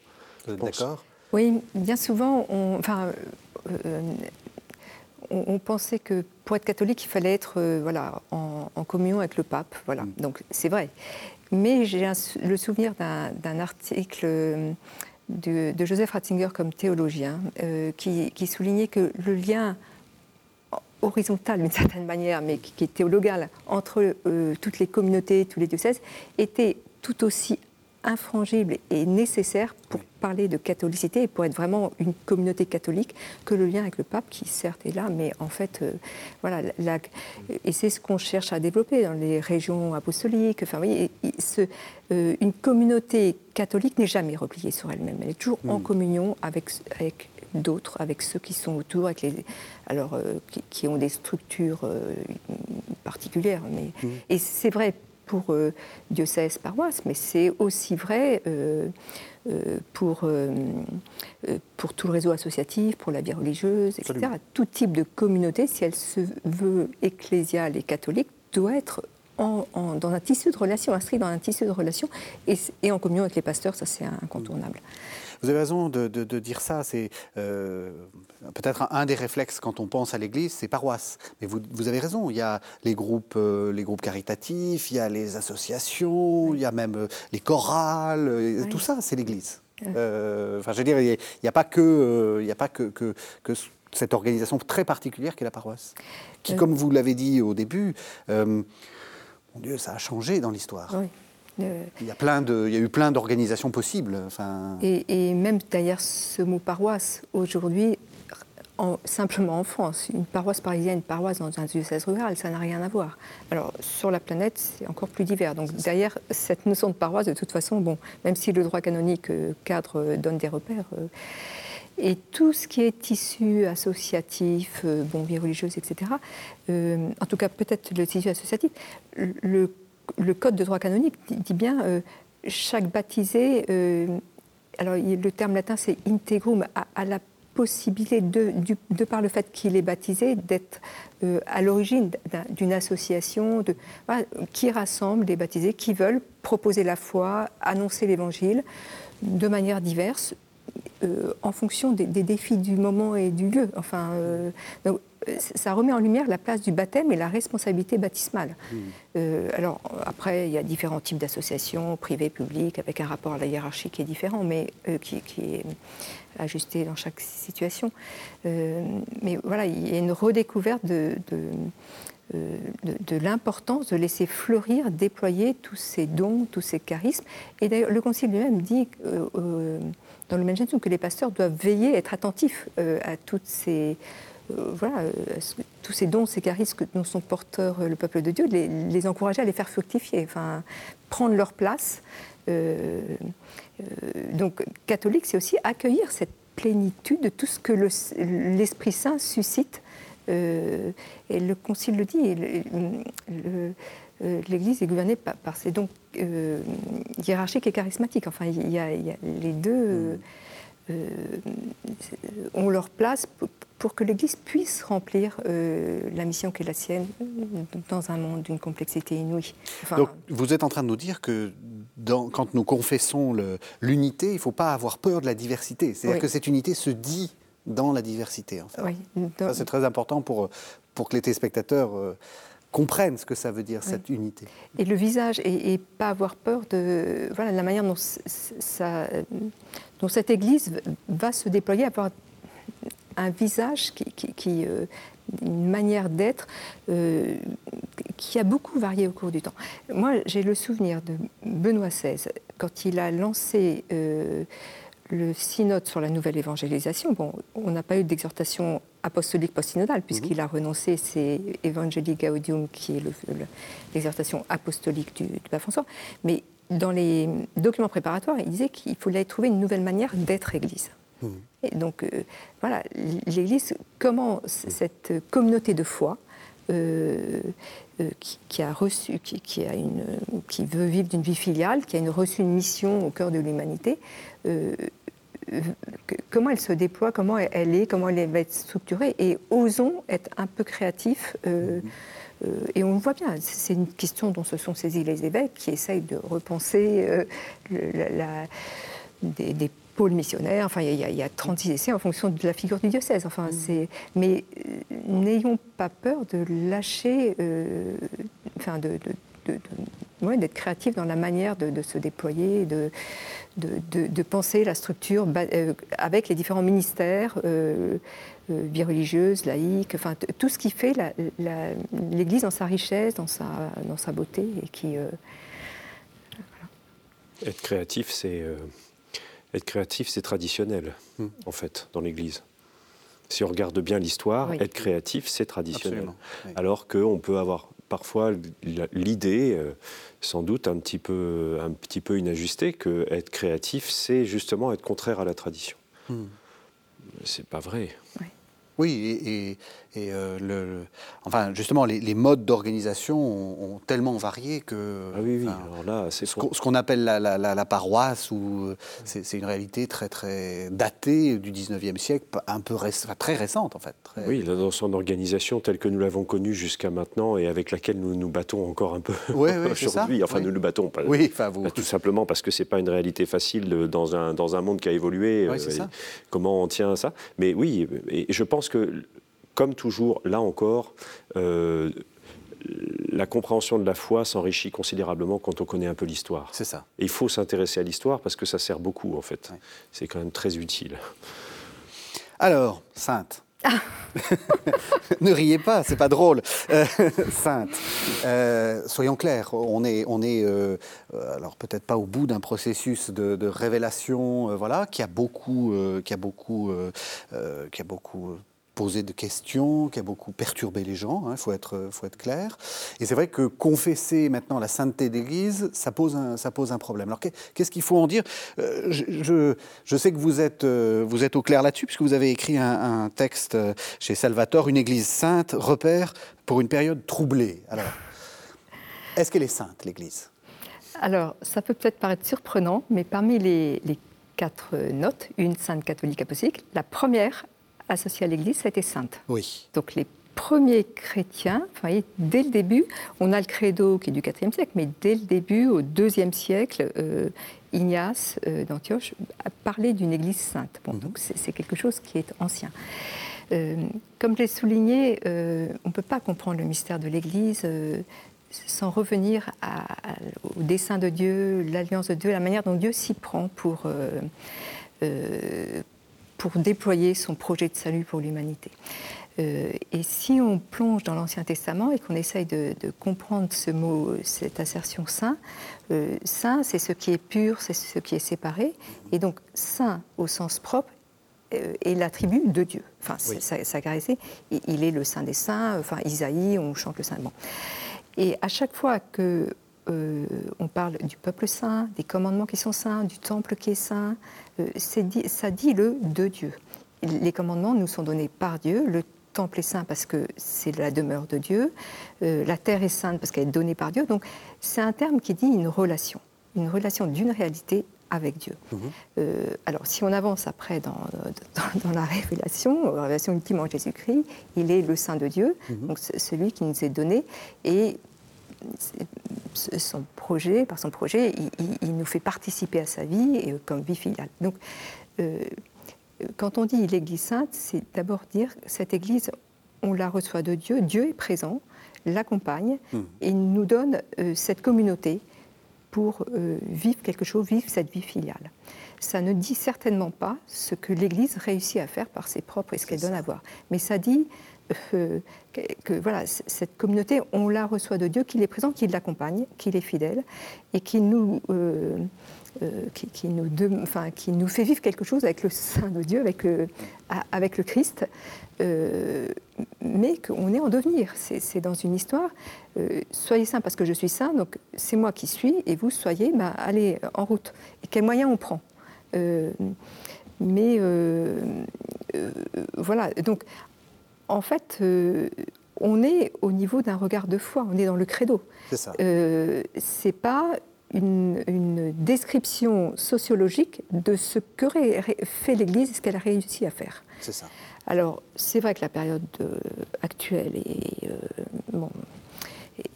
D'accord? Oui, bien souvent, on, enfin, on, pensait que pour être catholique, il fallait être euh, voilà, en, communion avec le pape. Voilà. Mm. Donc c'est vrai. Mais j'ai le souvenir d'un article euh, de, Joseph Ratzinger comme théologien euh, qui, soulignait que le lien horizontal d'une certaine manière, mais qui, est théologal, entre toutes les communautés, tous les diocèses, était tout aussi infrangible et nécessaire pour parler de catholicité et pour être vraiment une communauté catholique que le lien avec le pape, qui certes est là, mais en fait, euh, voilà, et c'est ce qu'on cherche à développer dans les régions apostoliques. Enfin, oui, ce, euh, une communauté catholique n'est jamais repliée sur elle-même. Elle est toujours en hmm. communion avec, avec d'autres, avec ceux qui sont autour, avec les, alors, euh, qui, ont des structures particulières. Mais, hmm. Et c'est vrai pour euh, diocèse, paroisse, mais c'est aussi vrai euh, euh, pour, pour tout le réseau associatif, pour la vie religieuse, etc. Tout type de communauté, si elle se veut ecclésiale et catholique, doit être en, dans un tissu de relation, inscrit dans un tissu de relation et, et en communion avec les pasteurs, ça c'est incontournable. Vous avez raison de, dire ça. C'est euh, peut-être un, des réflexes quand on pense à l'Église, c'est paroisse. Mais vous, avez raison. Il y a les groupes, euh, les groupes caritatifs, il y a les associations, il y a même euh, les chorales. Tout ça, c'est l'Église. Enfin, je veux dire, il n'y a, pas que, il a pas que, que, cette organisation très particulière qu'est la paroisse, qui, comme vous l'avez dit au début, mon Dieu, ça a changé dans l'histoire. Il, y a plein de, il y a eu plein d'organisations possibles. Enfin... Et, même d'ailleurs ce mot paroisse, aujourd'hui, simplement en France, une paroisse parisienne, une paroisse dans un diocèse rural, ça n'a rien à voir. Alors sur la planète, c'est encore plus divers. Donc derrière cette notion de paroisse, de toute façon, bon, même si le droit canonique euh, cadre euh, donne des repères, euh, et tout ce qui est tissu associatif, bon, vie religieuse, etc., en tout cas peut-être le tissu associatif, le le code de droit canonique dit bien euh, chaque baptisé, euh, alors le terme latin c'est integrum, a, la possibilité, de, de, par le fait qu'il est baptisé, d'être euh, à l'origine d'une association qui rassemble des baptisés qui veulent proposer la foi, annoncer l'évangile de manière diverse, en fonction des, défis du moment et du lieu. Enfin, ça remet en lumière la place du baptême et la responsabilité baptismale. Hmm. Euh, alors après, il y a différents types d'associations, privées, publiques, avec un rapport à la hiérarchie qui est différent, mais euh, qui, est ajusté dans chaque situation. Euh, mais voilà, il y a une redécouverte de, de l'importance de laisser fleurir, déployer tous ces dons, tous ces charismes. Et d'ailleurs, le Concile lui-même dit dans le Gentium que les pasteurs doivent veiller, être attentifs à toutes ces euh, voilà, euh, tous ces dons, ces charismes dont sont porteurs euh, le peuple de Dieu, les, encourager à les faire fructifier, enfin, prendre leur place. donc, catholique, c'est aussi accueillir cette plénitude de tout ce que l'Esprit Saint suscite. et le Concile le dit, l'Église est gouvernée par, ces dons hiérarchiques et charismatiques. Enfin, il y, a, les deux. Ont leur place pour que l'Église puisse remplir la mission qui est la sienne dans un monde d'une complexité inouïe. Donc vous êtes en train de nous dire que dans, quand nous confessons l'unité, il ne faut pas avoir peur de la diversité. C'est-à-dire que cette unité se dit dans la diversité. En fait. oui, Ça, c'est très important pour, pour que les téléspectateurs euh, comprennent ce que ça veut dire, cette unité. Et le visage, et, pas avoir peur de voilà, la manière dont, ça, dont cette Église va se déployer, avoir un visage qui, qui, euh, une manière d'être euh, qui a beaucoup varié au cours du temps. Moi, j'ai le souvenir de Benoît XVI, quand il a lancé le synode sur la nouvelle évangélisation, bon, on n'a pas eu d'exhortation apostolique post-synodale, puisqu'il mhm. a renoncé, c'est Evangelii Gaudium, qui est l'exhortation apostolique du, du pape François. Mais dans les documents préparatoires, il disait qu'il fallait trouver une nouvelle manière d'être Église. Mhm. Et donc, euh, voilà, l'Église, comment cette communauté de foi, euh, euh, qui, a reçu, qui, a une, qui veut vivre d'une vie filiale, qui a une, reçu une mission au cœur de l'humanité, comment elle se déploie, comment elle est, comment elle va être structurée, et osons être un peu créatifs. Euh, euh, et on le voit bien, c'est une question dont se sont saisis les évêques qui essayent de repenser euh, la, des, pôles missionnaires. Enfin, il y, a, 36 essais en fonction de la figure du diocèse. Enfin, c'est, mais n'ayons pas peur de lâcher, enfin, de, d'être créatif dans la manière de, se déployer, de, de, penser la structure euh, avec les différents ministères, euh, euh, vie religieuse, laïque, enfin tout ce qui fait l'Église dans sa richesse, dans sa, dans sa beauté et qui. Être créatif, c'est être créatif, c'est traditionnel, hmm. en fait, dans l'Église. Si on regarde bien l'histoire, être créatif, c'est traditionnel. Alors qu'on peut avoir parfois l'idée, euh, sans doute un petit peu, un petit peu inajustée, que être créatif, c'est justement être contraire à la tradition. Hmm. C'est pas vrai. Oui, et, et euh, le, enfin, justement, les, modes d'organisation ont, tellement varié que. Ah oui, oui. Alors là, c'est ce qu'on appelle la, la, paroisse, ou c'est une réalité très très datée du 19e siècle, un peu très récente en fait. Oui, dans son organisation telle que nous l'avons connue jusqu'à maintenant et avec laquelle nous nous battons encore un peu oui, oui, aujourd'hui. Enfin, nous nous battons pas. Oui, enfin, vous... tout simplement parce que c'est pas une réalité facile dans un dans un monde qui a évolué. Oui, euh, comment on tient ça Mais oui, et je pense que comme toujours, là encore, euh, la compréhension de la foi s'enrichit considérablement quand on connaît un peu l'histoire. C'est ça. Et il faut s'intéresser à l'histoire parce que ça sert beaucoup, en fait. C'est quand même très utile. Alors, Sainte. Ah. ne riez pas, c'est pas drôle. Euh, sainte, euh, soyons clairs, on est, on est alors peut-être pas au bout d'un processus de, révélation, voilà, qui a beaucoup, qui a beaucoup, qui a beaucoup posé de questions, qui a beaucoup perturbé les gens, il hein, faut, être, faut être clair. Et c'est vrai que confesser maintenant la sainteté d'Église, ça pose un, ça pose un problème. Alors qu'est-ce qu'il faut en dire? Euh, je, je, sais que vous êtes, euh, vous êtes au clair là-dessus, puisque vous avez écrit un, texte euh, chez Salvatore, Une Église sainte, repère pour une période troublée. Alors, est-ce qu'elle est sainte, l'Église? Alors, ça peut peut-être paraître surprenant, mais parmi les, les, quatre notes, une sainte catholique apostolique, la première associée à l'Église, ça a été sainte. Oui. Donc les premiers chrétiens, voyez, dès le début, on a le credo qui est du IVe siècle, mais dès le début, au IIe siècle, euh, Ignace euh, d'Antioche a parlé d'une Église sainte. Bon, mhm. Donc c'est quelque chose qui est ancien. Euh, comme je l'ai souligné, on ne peut pas comprendre le mystère de l'Église sans revenir au dessein de Dieu, l'alliance de Dieu, la manière dont Dieu s'y prend pour pour déployer son projet de salut pour l'humanité. Euh, et si on plonge dans l'Ancien Testament et qu'on essaye de, comprendre ce mot, cette assertion saint, euh, saint, c'est ce qui est pur, c'est ce qui est séparé. Et donc, saint au sens propre euh, est l'attribut de Dieu. Enfin, ça, ça il est le saint des saints. Enfin, Isaïe, on chante le saint. Bon. Et à chaque fois que euh, on parle du peuple saint, des commandements qui sont saints, du temple qui est saint. Euh, ça dit le de Dieu. Les commandements nous sont donnés par Dieu. Le temple est saint parce que c'est la demeure de Dieu. Euh, la terre est sainte parce qu'elle est donnée par Dieu. Donc c'est un terme qui dit une relation, une relation d'une réalité avec Dieu. Mhm. Euh, alors, si on avance après dans, dans, la révélation, la révélation ultime en Jésus-Christ, il est le Saint de Dieu, mhm. donc celui qui nous est donné, et son projet, par son projet, il, nous fait participer à sa vie et, comme vie filiale. Donc, euh, quand on dit l'Église sainte, c'est d'abord dire cette Église, on la reçoit de Dieu, Dieu est présent, l'accompagne mhm. et nous donne euh, cette communauté pour euh, vivre quelque chose, vivre cette vie filiale. Ça ne dit certainement pas ce que l'Église réussit à faire par ses propres et ce qu'elle donne à voir. Mais ça dit euh, que, voilà, cette communauté, on la reçoit de Dieu, qu'il est présent, qu'il l'accompagne, qu'il est fidèle et qu'il nous, euh, qui, nous qui nous fait vivre quelque chose avec le Saint de Dieu, avec, avec le Christ, mais qu'on est en devenir. C'est dans une histoire. Euh, soyez saint parce que je suis saint, donc c'est moi qui suis, et vous soyez, bah, allez en route. Et quels moyens on prend? Euh, Mais euh, voilà, donc en fait, on est au niveau d'un regard de foi, on est dans le credo. C'est ça. c'est pas une, une, description sociologique de ce que fait l'Église et ce qu'elle a réussi à faire. C'est ça. Alors, c'est vrai que la période actuelle est,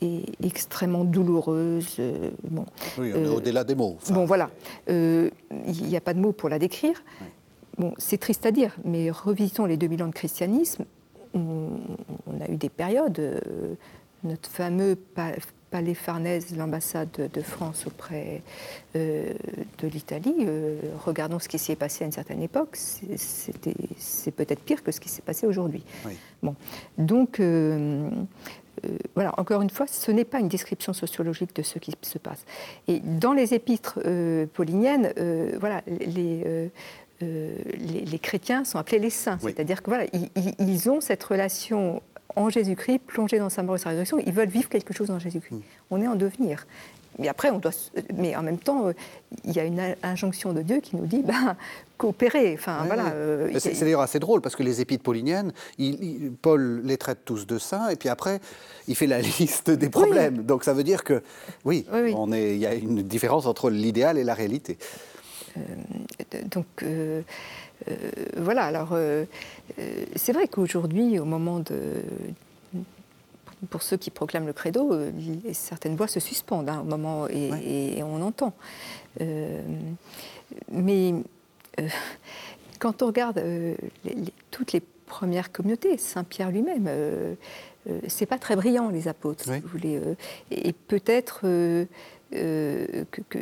est extrêmement douloureuse. Euh, bon, oui, on est euh, au-delà des mots. Bon, voilà. Euh, il n'y a pas de mots pour la décrire. Bon, c'est triste à dire, mais revisitons les 2000 ans de christianisme. On, a eu des périodes. notre fameux palais Farnèse, l'ambassade de France auprès de l'Italie, regardons ce qui s'y est passé à une certaine époque, c'est peut-être pire que ce qui s'est passé aujourd'hui. Bon, donc euh, voilà, encore une fois, ce n'est pas une description sociologique de ce qui se passe. Et dans les épîtres euh, pauliniennes, euh, voilà, les, les, chrétiens sont appelés les saints, c'est-à-dire que voilà, ils, ont cette relation en Jésus-Christ, plongée dans sa mort et sa résurrection. Ils veulent vivre quelque chose en Jésus-Christ. Mm. On est en devenir. Mais après, on doit. Mais en même temps, euh, il y a une injonction de Dieu qui nous dit ben, coopérer. Enfin, voilà, euh, c'est d'ailleurs assez drôle parce que les épîtres pauliniennes, Paul les traite tous de saints et puis après, il fait la liste des problèmes. Donc ça veut dire que, oui, on est, il y a une différence entre l'idéal et la réalité. Euh, donc. voilà, alors c'est vrai qu'aujourd'hui, au moment de, pour ceux qui proclament le credo, euh, certaines voix se suspendent hein, au moment et, on entend. Euh, mais euh, quand on regarde toutes les premières communautés, Saint Pierre lui-même, c'est pas très brillant les apôtres, si vous voulez. et peut-être euh, que,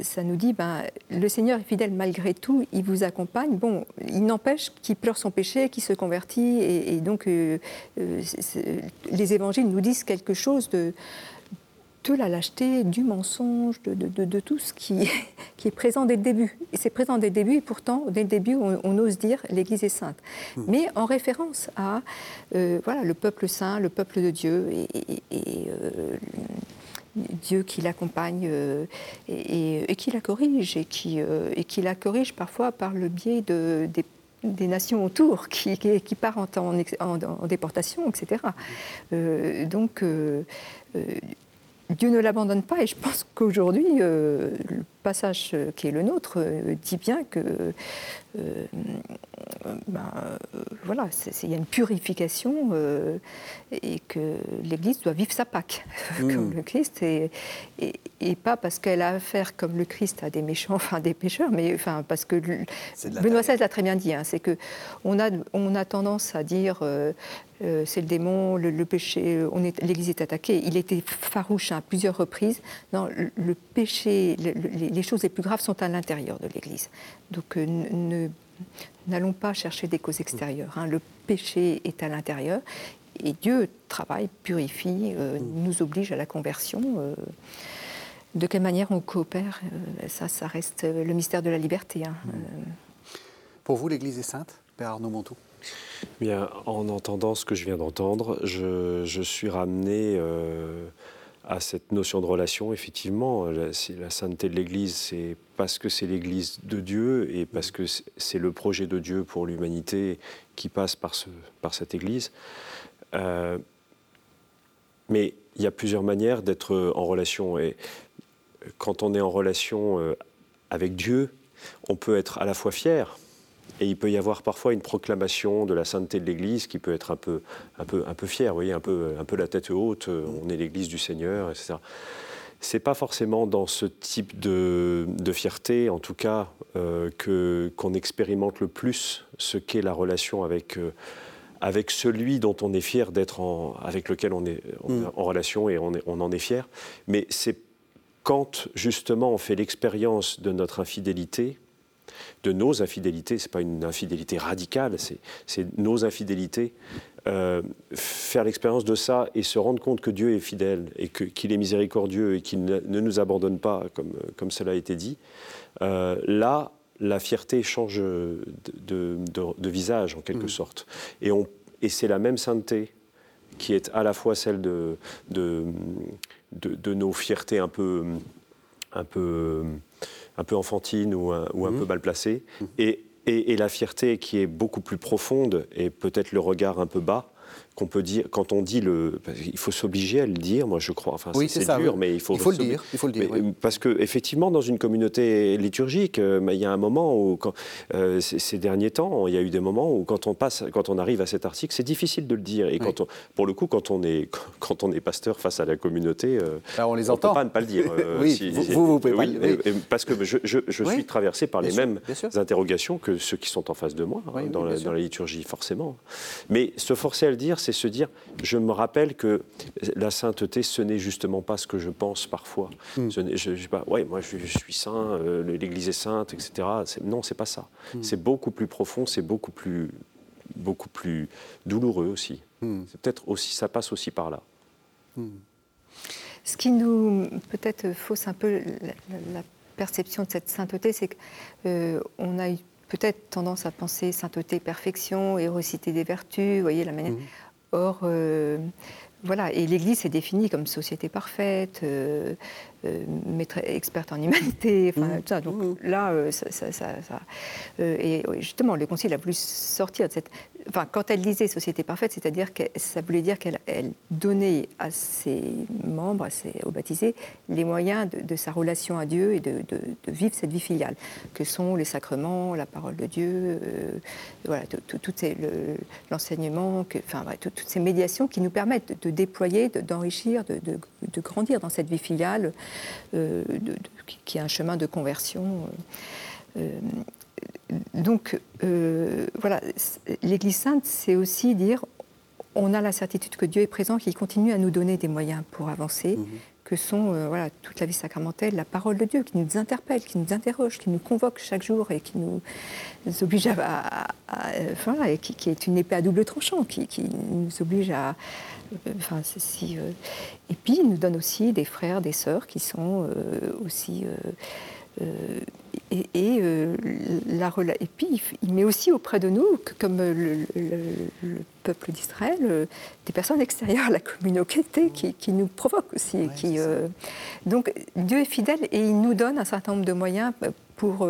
ça nous dit, ben, le Seigneur est fidèle malgré tout, il vous accompagne. Bon, il n'empêche qu'il pleure son péché, qu'il se convertit, et, donc euh, euh, les évangiles nous disent quelque chose de, de la lâcheté, du mensonge, de, de, tout ce qui, qui, est présent dès le début. Et c'est présent dès le début, et pourtant, dès le début, on, ose dire l'Église est sainte. Hmm. Mais en référence à voilà, le peuple saint, le peuple de Dieu, et, et Dieu qui l'accompagne euh, et, qui la corrige, et qui, euh, et qui la corrige parfois par le biais de, des, nations autour qui, qui, partent en, en, déportation, etc. Euh, donc, Dieu ne l'abandonne pas et je pense qu'aujourd'hui, passage qui est le nôtre dit bien que ben, voilà, il y a une purification euh, et que l'Église doit vivre sa Pâque, comme mm. le Christ, et, et, pas parce qu'elle a affaire, comme le Christ, à des méchants, enfin des pécheurs, mais enfin, parce que Benoît XVI l'a très bien dit, hein, c'est que on a, on a tendance à dire euh, euh, c'est le démon, le, péché, l'Église est attaquée. Il était farouche à plusieurs reprises. Non, le, péché, les, choses les plus graves sont à l'intérieur de l'Église. Donc ne N'allons pas chercher des causes extérieures. Hein. Le péché est à l'intérieur et Dieu travaille, purifie, euh, nous oblige à la conversion. Euh. de quelle manière on coopère, euh, ça, ça reste le mystère de la liberté. Hein. Mm. Pour vous, l'Église est sainte, Père Arnaud Montou Bien, en entendant ce que je viens d'entendre, je, je, suis ramené à cette notion de relation. Effectivement, la, la sainteté de l'Église, c'est parce que c'est l'Église de Dieu et parce que c'est le projet de Dieu pour l'humanité qui passe par, ce, par cette Église. Euh, mais il y a plusieurs manières d'être en relation. Et quand on est en relation euh, avec Dieu, on peut être à la fois fier, et il peut y avoir parfois une proclamation de la sainteté de l'Église qui peut être un peu, un peu, un peu fière, vous voyez, un peu, un peu la tête haute, on est l'Église du Seigneur, etc. C'est pas forcément dans ce type de, de fierté, en tout cas, euh, que, qu'on expérimente le plus ce qu'est la relation avec, euh, avec celui dont on est fier d'être en, avec lequel on est, mm. en relation et on, est, on en est fier. Mais c'est quand justement on fait l'expérience de notre infidélité, de nos infidélités, ce n'est pas une infidélité radicale, c'est nos infidélités, euh, faire l'expérience de ça et se rendre compte que Dieu est fidèle et qu'il est miséricordieux et qu'il ne, nous abandonne pas, comme, comme cela a été dit, euh, là, la fierté change de, de, visage en quelque mmh. sorte. Et, et c'est la même sainteté qui est à la fois celle de, de, de, nos fiertés un peu, un peu, un peu enfantines ou un, ou un mmh. peu mal placées, mmh. et, et, et, la fierté qui est beaucoup plus profonde et peut-être le regard un peu bas, qu'on peut dire quand on dit le il faut s'obliger à le dire moi je crois. Enfin oui, c'est dur mais il faut, il faut le dire il faut le dire parce que effectivement dans une communauté liturgique euh, il y a un moment où quand, euh, ces derniers temps il y a eu des moments où quand on passe quand on arrive à cet article c'est difficile de le dire. Et quand on, pour le coup quand on est quand on est pasteur face à la communauté euh, on les entend peut pas ne pas le dire oui, vous, vous, pouvez pas parce que je, je, je suis traversé par les mêmes interrogations que ceux qui sont en face de moi hein, dans, la, dans la liturgie forcément. Mais se forcer à le dire c'est se dire, je me rappelle que la sainteté, ce n'est justement pas ce que je pense parfois. Mm. je, je, pas, ouais, moi je, suis saint, euh, l'Église est sainte, etc. non, c'est pas ça. Mm. C'est beaucoup plus profond, c'est beaucoup plus, beaucoup plus douloureux aussi. Mm. C'est peut-être aussi, ça passe aussi par là. Ce qui nous peut-être fausse un peu la, perception de cette sainteté, c'est qu'on euh, a eu peut-être tendance à penser sainteté, perfection, hérocité des vertus, vous voyez la manière. Or, euh, voilà, et l'Église est définie comme société parfaite, euh, experte en humanité, enfin, mmh. ça. Donc mmh. là, ça, ça, ça, et justement, le Concile a voulu sortir de cette, enfin, quand elle disait société parfaite, c'est-à-dire que ça voulait dire qu'elle donnait à ses membres, à ses, aux baptisés, les moyens de, sa relation à Dieu et de, vivre cette vie filiale, que sont les sacrements, la parole de Dieu, euh, voilà, tout, l'enseignement, enfin, toutes ces médiations qui nous permettent de, déployer, d'enrichir, de, grandir dans cette vie filiale, euh, qui est un chemin de conversion. Euh, donc, euh, voilà, l'Église sainte, c'est aussi dire on a la certitude que Dieu est présent, qu'il continue à nous donner des moyens pour avancer, mhm. Que sont euh, voilà, toute la vie sacramentelle, la parole de Dieu qui nous interpelle, qui nous interroge, qui nous convoque chaque jour et qui nous, oblige à. enfin, et qui, est une épée à double tranchant, qui, nous oblige à. Enfin, si, et puis, il nous donne aussi des frères, des sœurs qui sont aussi euh, et, et, euh, la, et puis, il met aussi auprès de nous, comme le, peuple d'Israël, euh, des personnes extérieures à la communauté qui, qui nous provoquent aussi. qui, donc, Dieu est fidèle et il nous donne un certain nombre de moyens pour,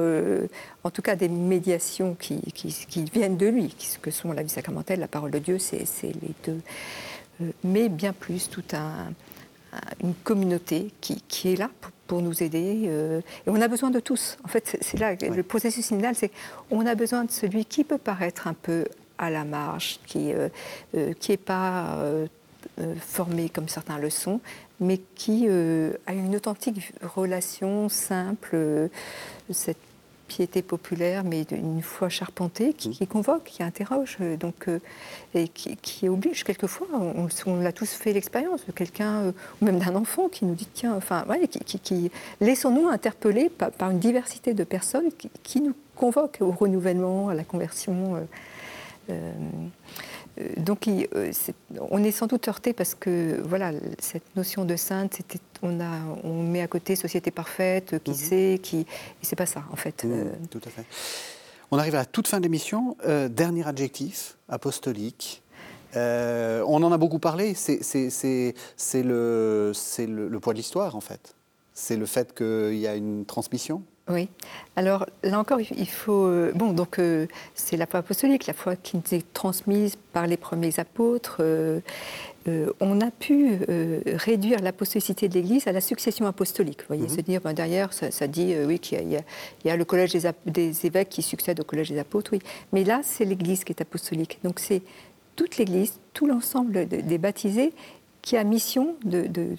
en tout cas, des médiations qui, qui, viennent de lui, que sont la vie sacramentelle, la parole de Dieu, c'est les deux. mais bien plus, tout un une communauté qui, qui, est là pour, nous aider. Euh, et on a besoin de tous. En fait, c'est là, le processus séminal, c'est on a besoin de celui qui peut paraître un peu à la marge, qui n'est euh, euh, pas formé comme certains le sont, mais qui a une authentique relation simple, cette piété populaire, mais d'une foi charpentée, qui, mmh. convoque, qui interroge, euh, donc, euh, et qui, oblige quelquefois. On, on l'a tous fait l'expérience de quelqu'un, euh, ou même d'un enfant, qui nous dit tiens, enfin, ouais, qui, laissons-nous interpeller par, une diversité de personnes qui, nous convoquent au renouvellement, à la conversion. Euh, donc, euh, on est sans doute heurté parce que voilà, cette notion de sainte, on, a, on met à côté société parfaite, qui mhm. sait, qui, et c'est pas ça en fait. Euh. tout à fait. On arrive à la toute fin de l'émission. dernier adjectif, apostolique. on en a beaucoup parlé. C'est le, le, le poids de l'histoire en fait. C'est le fait qu'il y a une transmission Oui. Alors là encore, il faut. Euh, bon, donc euh, c'est la foi apostolique, la foi qui nous est transmise par les premiers apôtres. Euh, on a pu réduire l'apostolicité de l'Église à la succession apostolique. Vous voyez, mhm. se dire, ben, derrière, ça, dit, oui, qu'il y, a le collège des, évêques qui succède au collège des apôtres, oui. Mais là, c'est l'Église qui est apostolique. Donc c'est toute l'Église, tout l'ensemble des baptisés qui a mission de de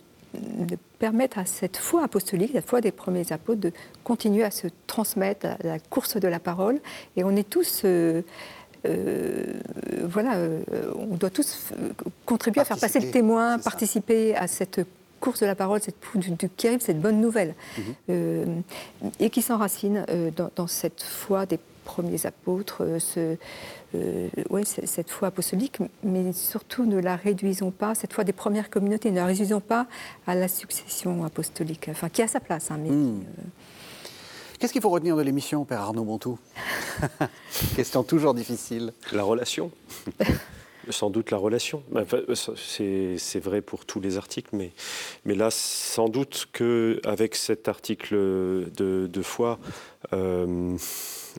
permettre à cette foi apostolique, la foi des premiers apôtres, de continuer à se transmettre à la course de la parole. Et on est tous. Euh, euh, voilà, euh, on doit tous contribuer à faire passer le témoin, participer à cette course de la parole, cette, du, du cette bonne nouvelle, mhm. et qui s'enracine dans, dans, cette foi des premiers apôtres, euh, ce, euh, cette foi apostolique, mais surtout ne la réduisons pas, cette foi des premières communautés, ne la réduisons pas à la succession apostolique, enfin qui a sa place. Hein, mais, hmm. euh, Qu'est-ce qu'il faut retenir de l'émission, Père Arnaud Montou Question toujours difficile. La relation. Sans doute la relation. C'est vrai pour tous les articles, mais, mais là, sans doute qu'avec cet article de, de foi,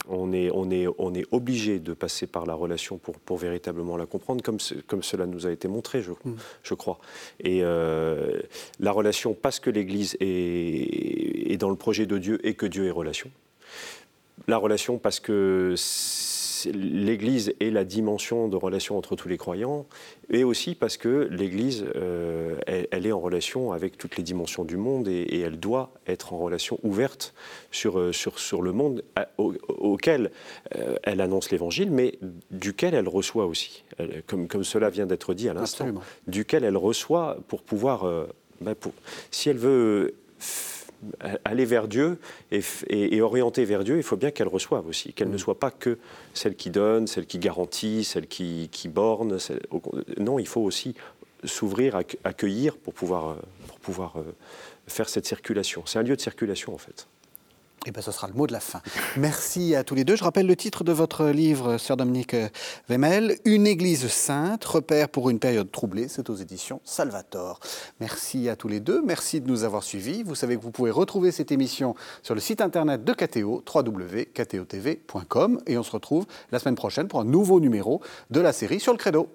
on est, on est, on est obligé de passer par la relation pour, pour véritablement la comprendre, comme, comme cela nous a été montré, je, mm. je crois. Et euh, la relation, parce que l'Église est, est dans le projet de Dieu et que Dieu est relation. La relation, parce que l'Église est la dimension de relation entre tous les croyants, et aussi parce que l'Église, euh, elle, est en relation avec toutes les dimensions du monde, et, elle doit être en relation ouverte sur, euh, sur, sur le monde auquel euh, elle annonce l'Évangile, mais duquel elle reçoit aussi, comme, comme cela vient d'être dit à l'instant, duquel elle reçoit pour pouvoir, pour, si elle veut aller vers Dieu et, orienter vers Dieu, il faut bien qu'elle reçoive aussi, qu'elle ne mm. soit pas que celle qui donne, celle qui garantit, celle qui, borne. non, il faut aussi s'ouvrir, accueillir pour pouvoir, pour pouvoir euh, faire cette circulation. C'est un lieu de circulation en fait. Eh bien, ce sera le mot de la fin. Merci à tous les deux. Je rappelle le titre de votre livre, Sœur Dominique Wemel, Une Église sainte, repère pour une période troublée. C'est aux éditions Salvator. Merci à tous les deux. Merci de nous avoir suivis. Vous savez que vous pouvez retrouver cette émission sur le site internet de KTO, www.ktotv.com. Et on se retrouve la semaine prochaine pour un nouveau numéro de la série sur le credo.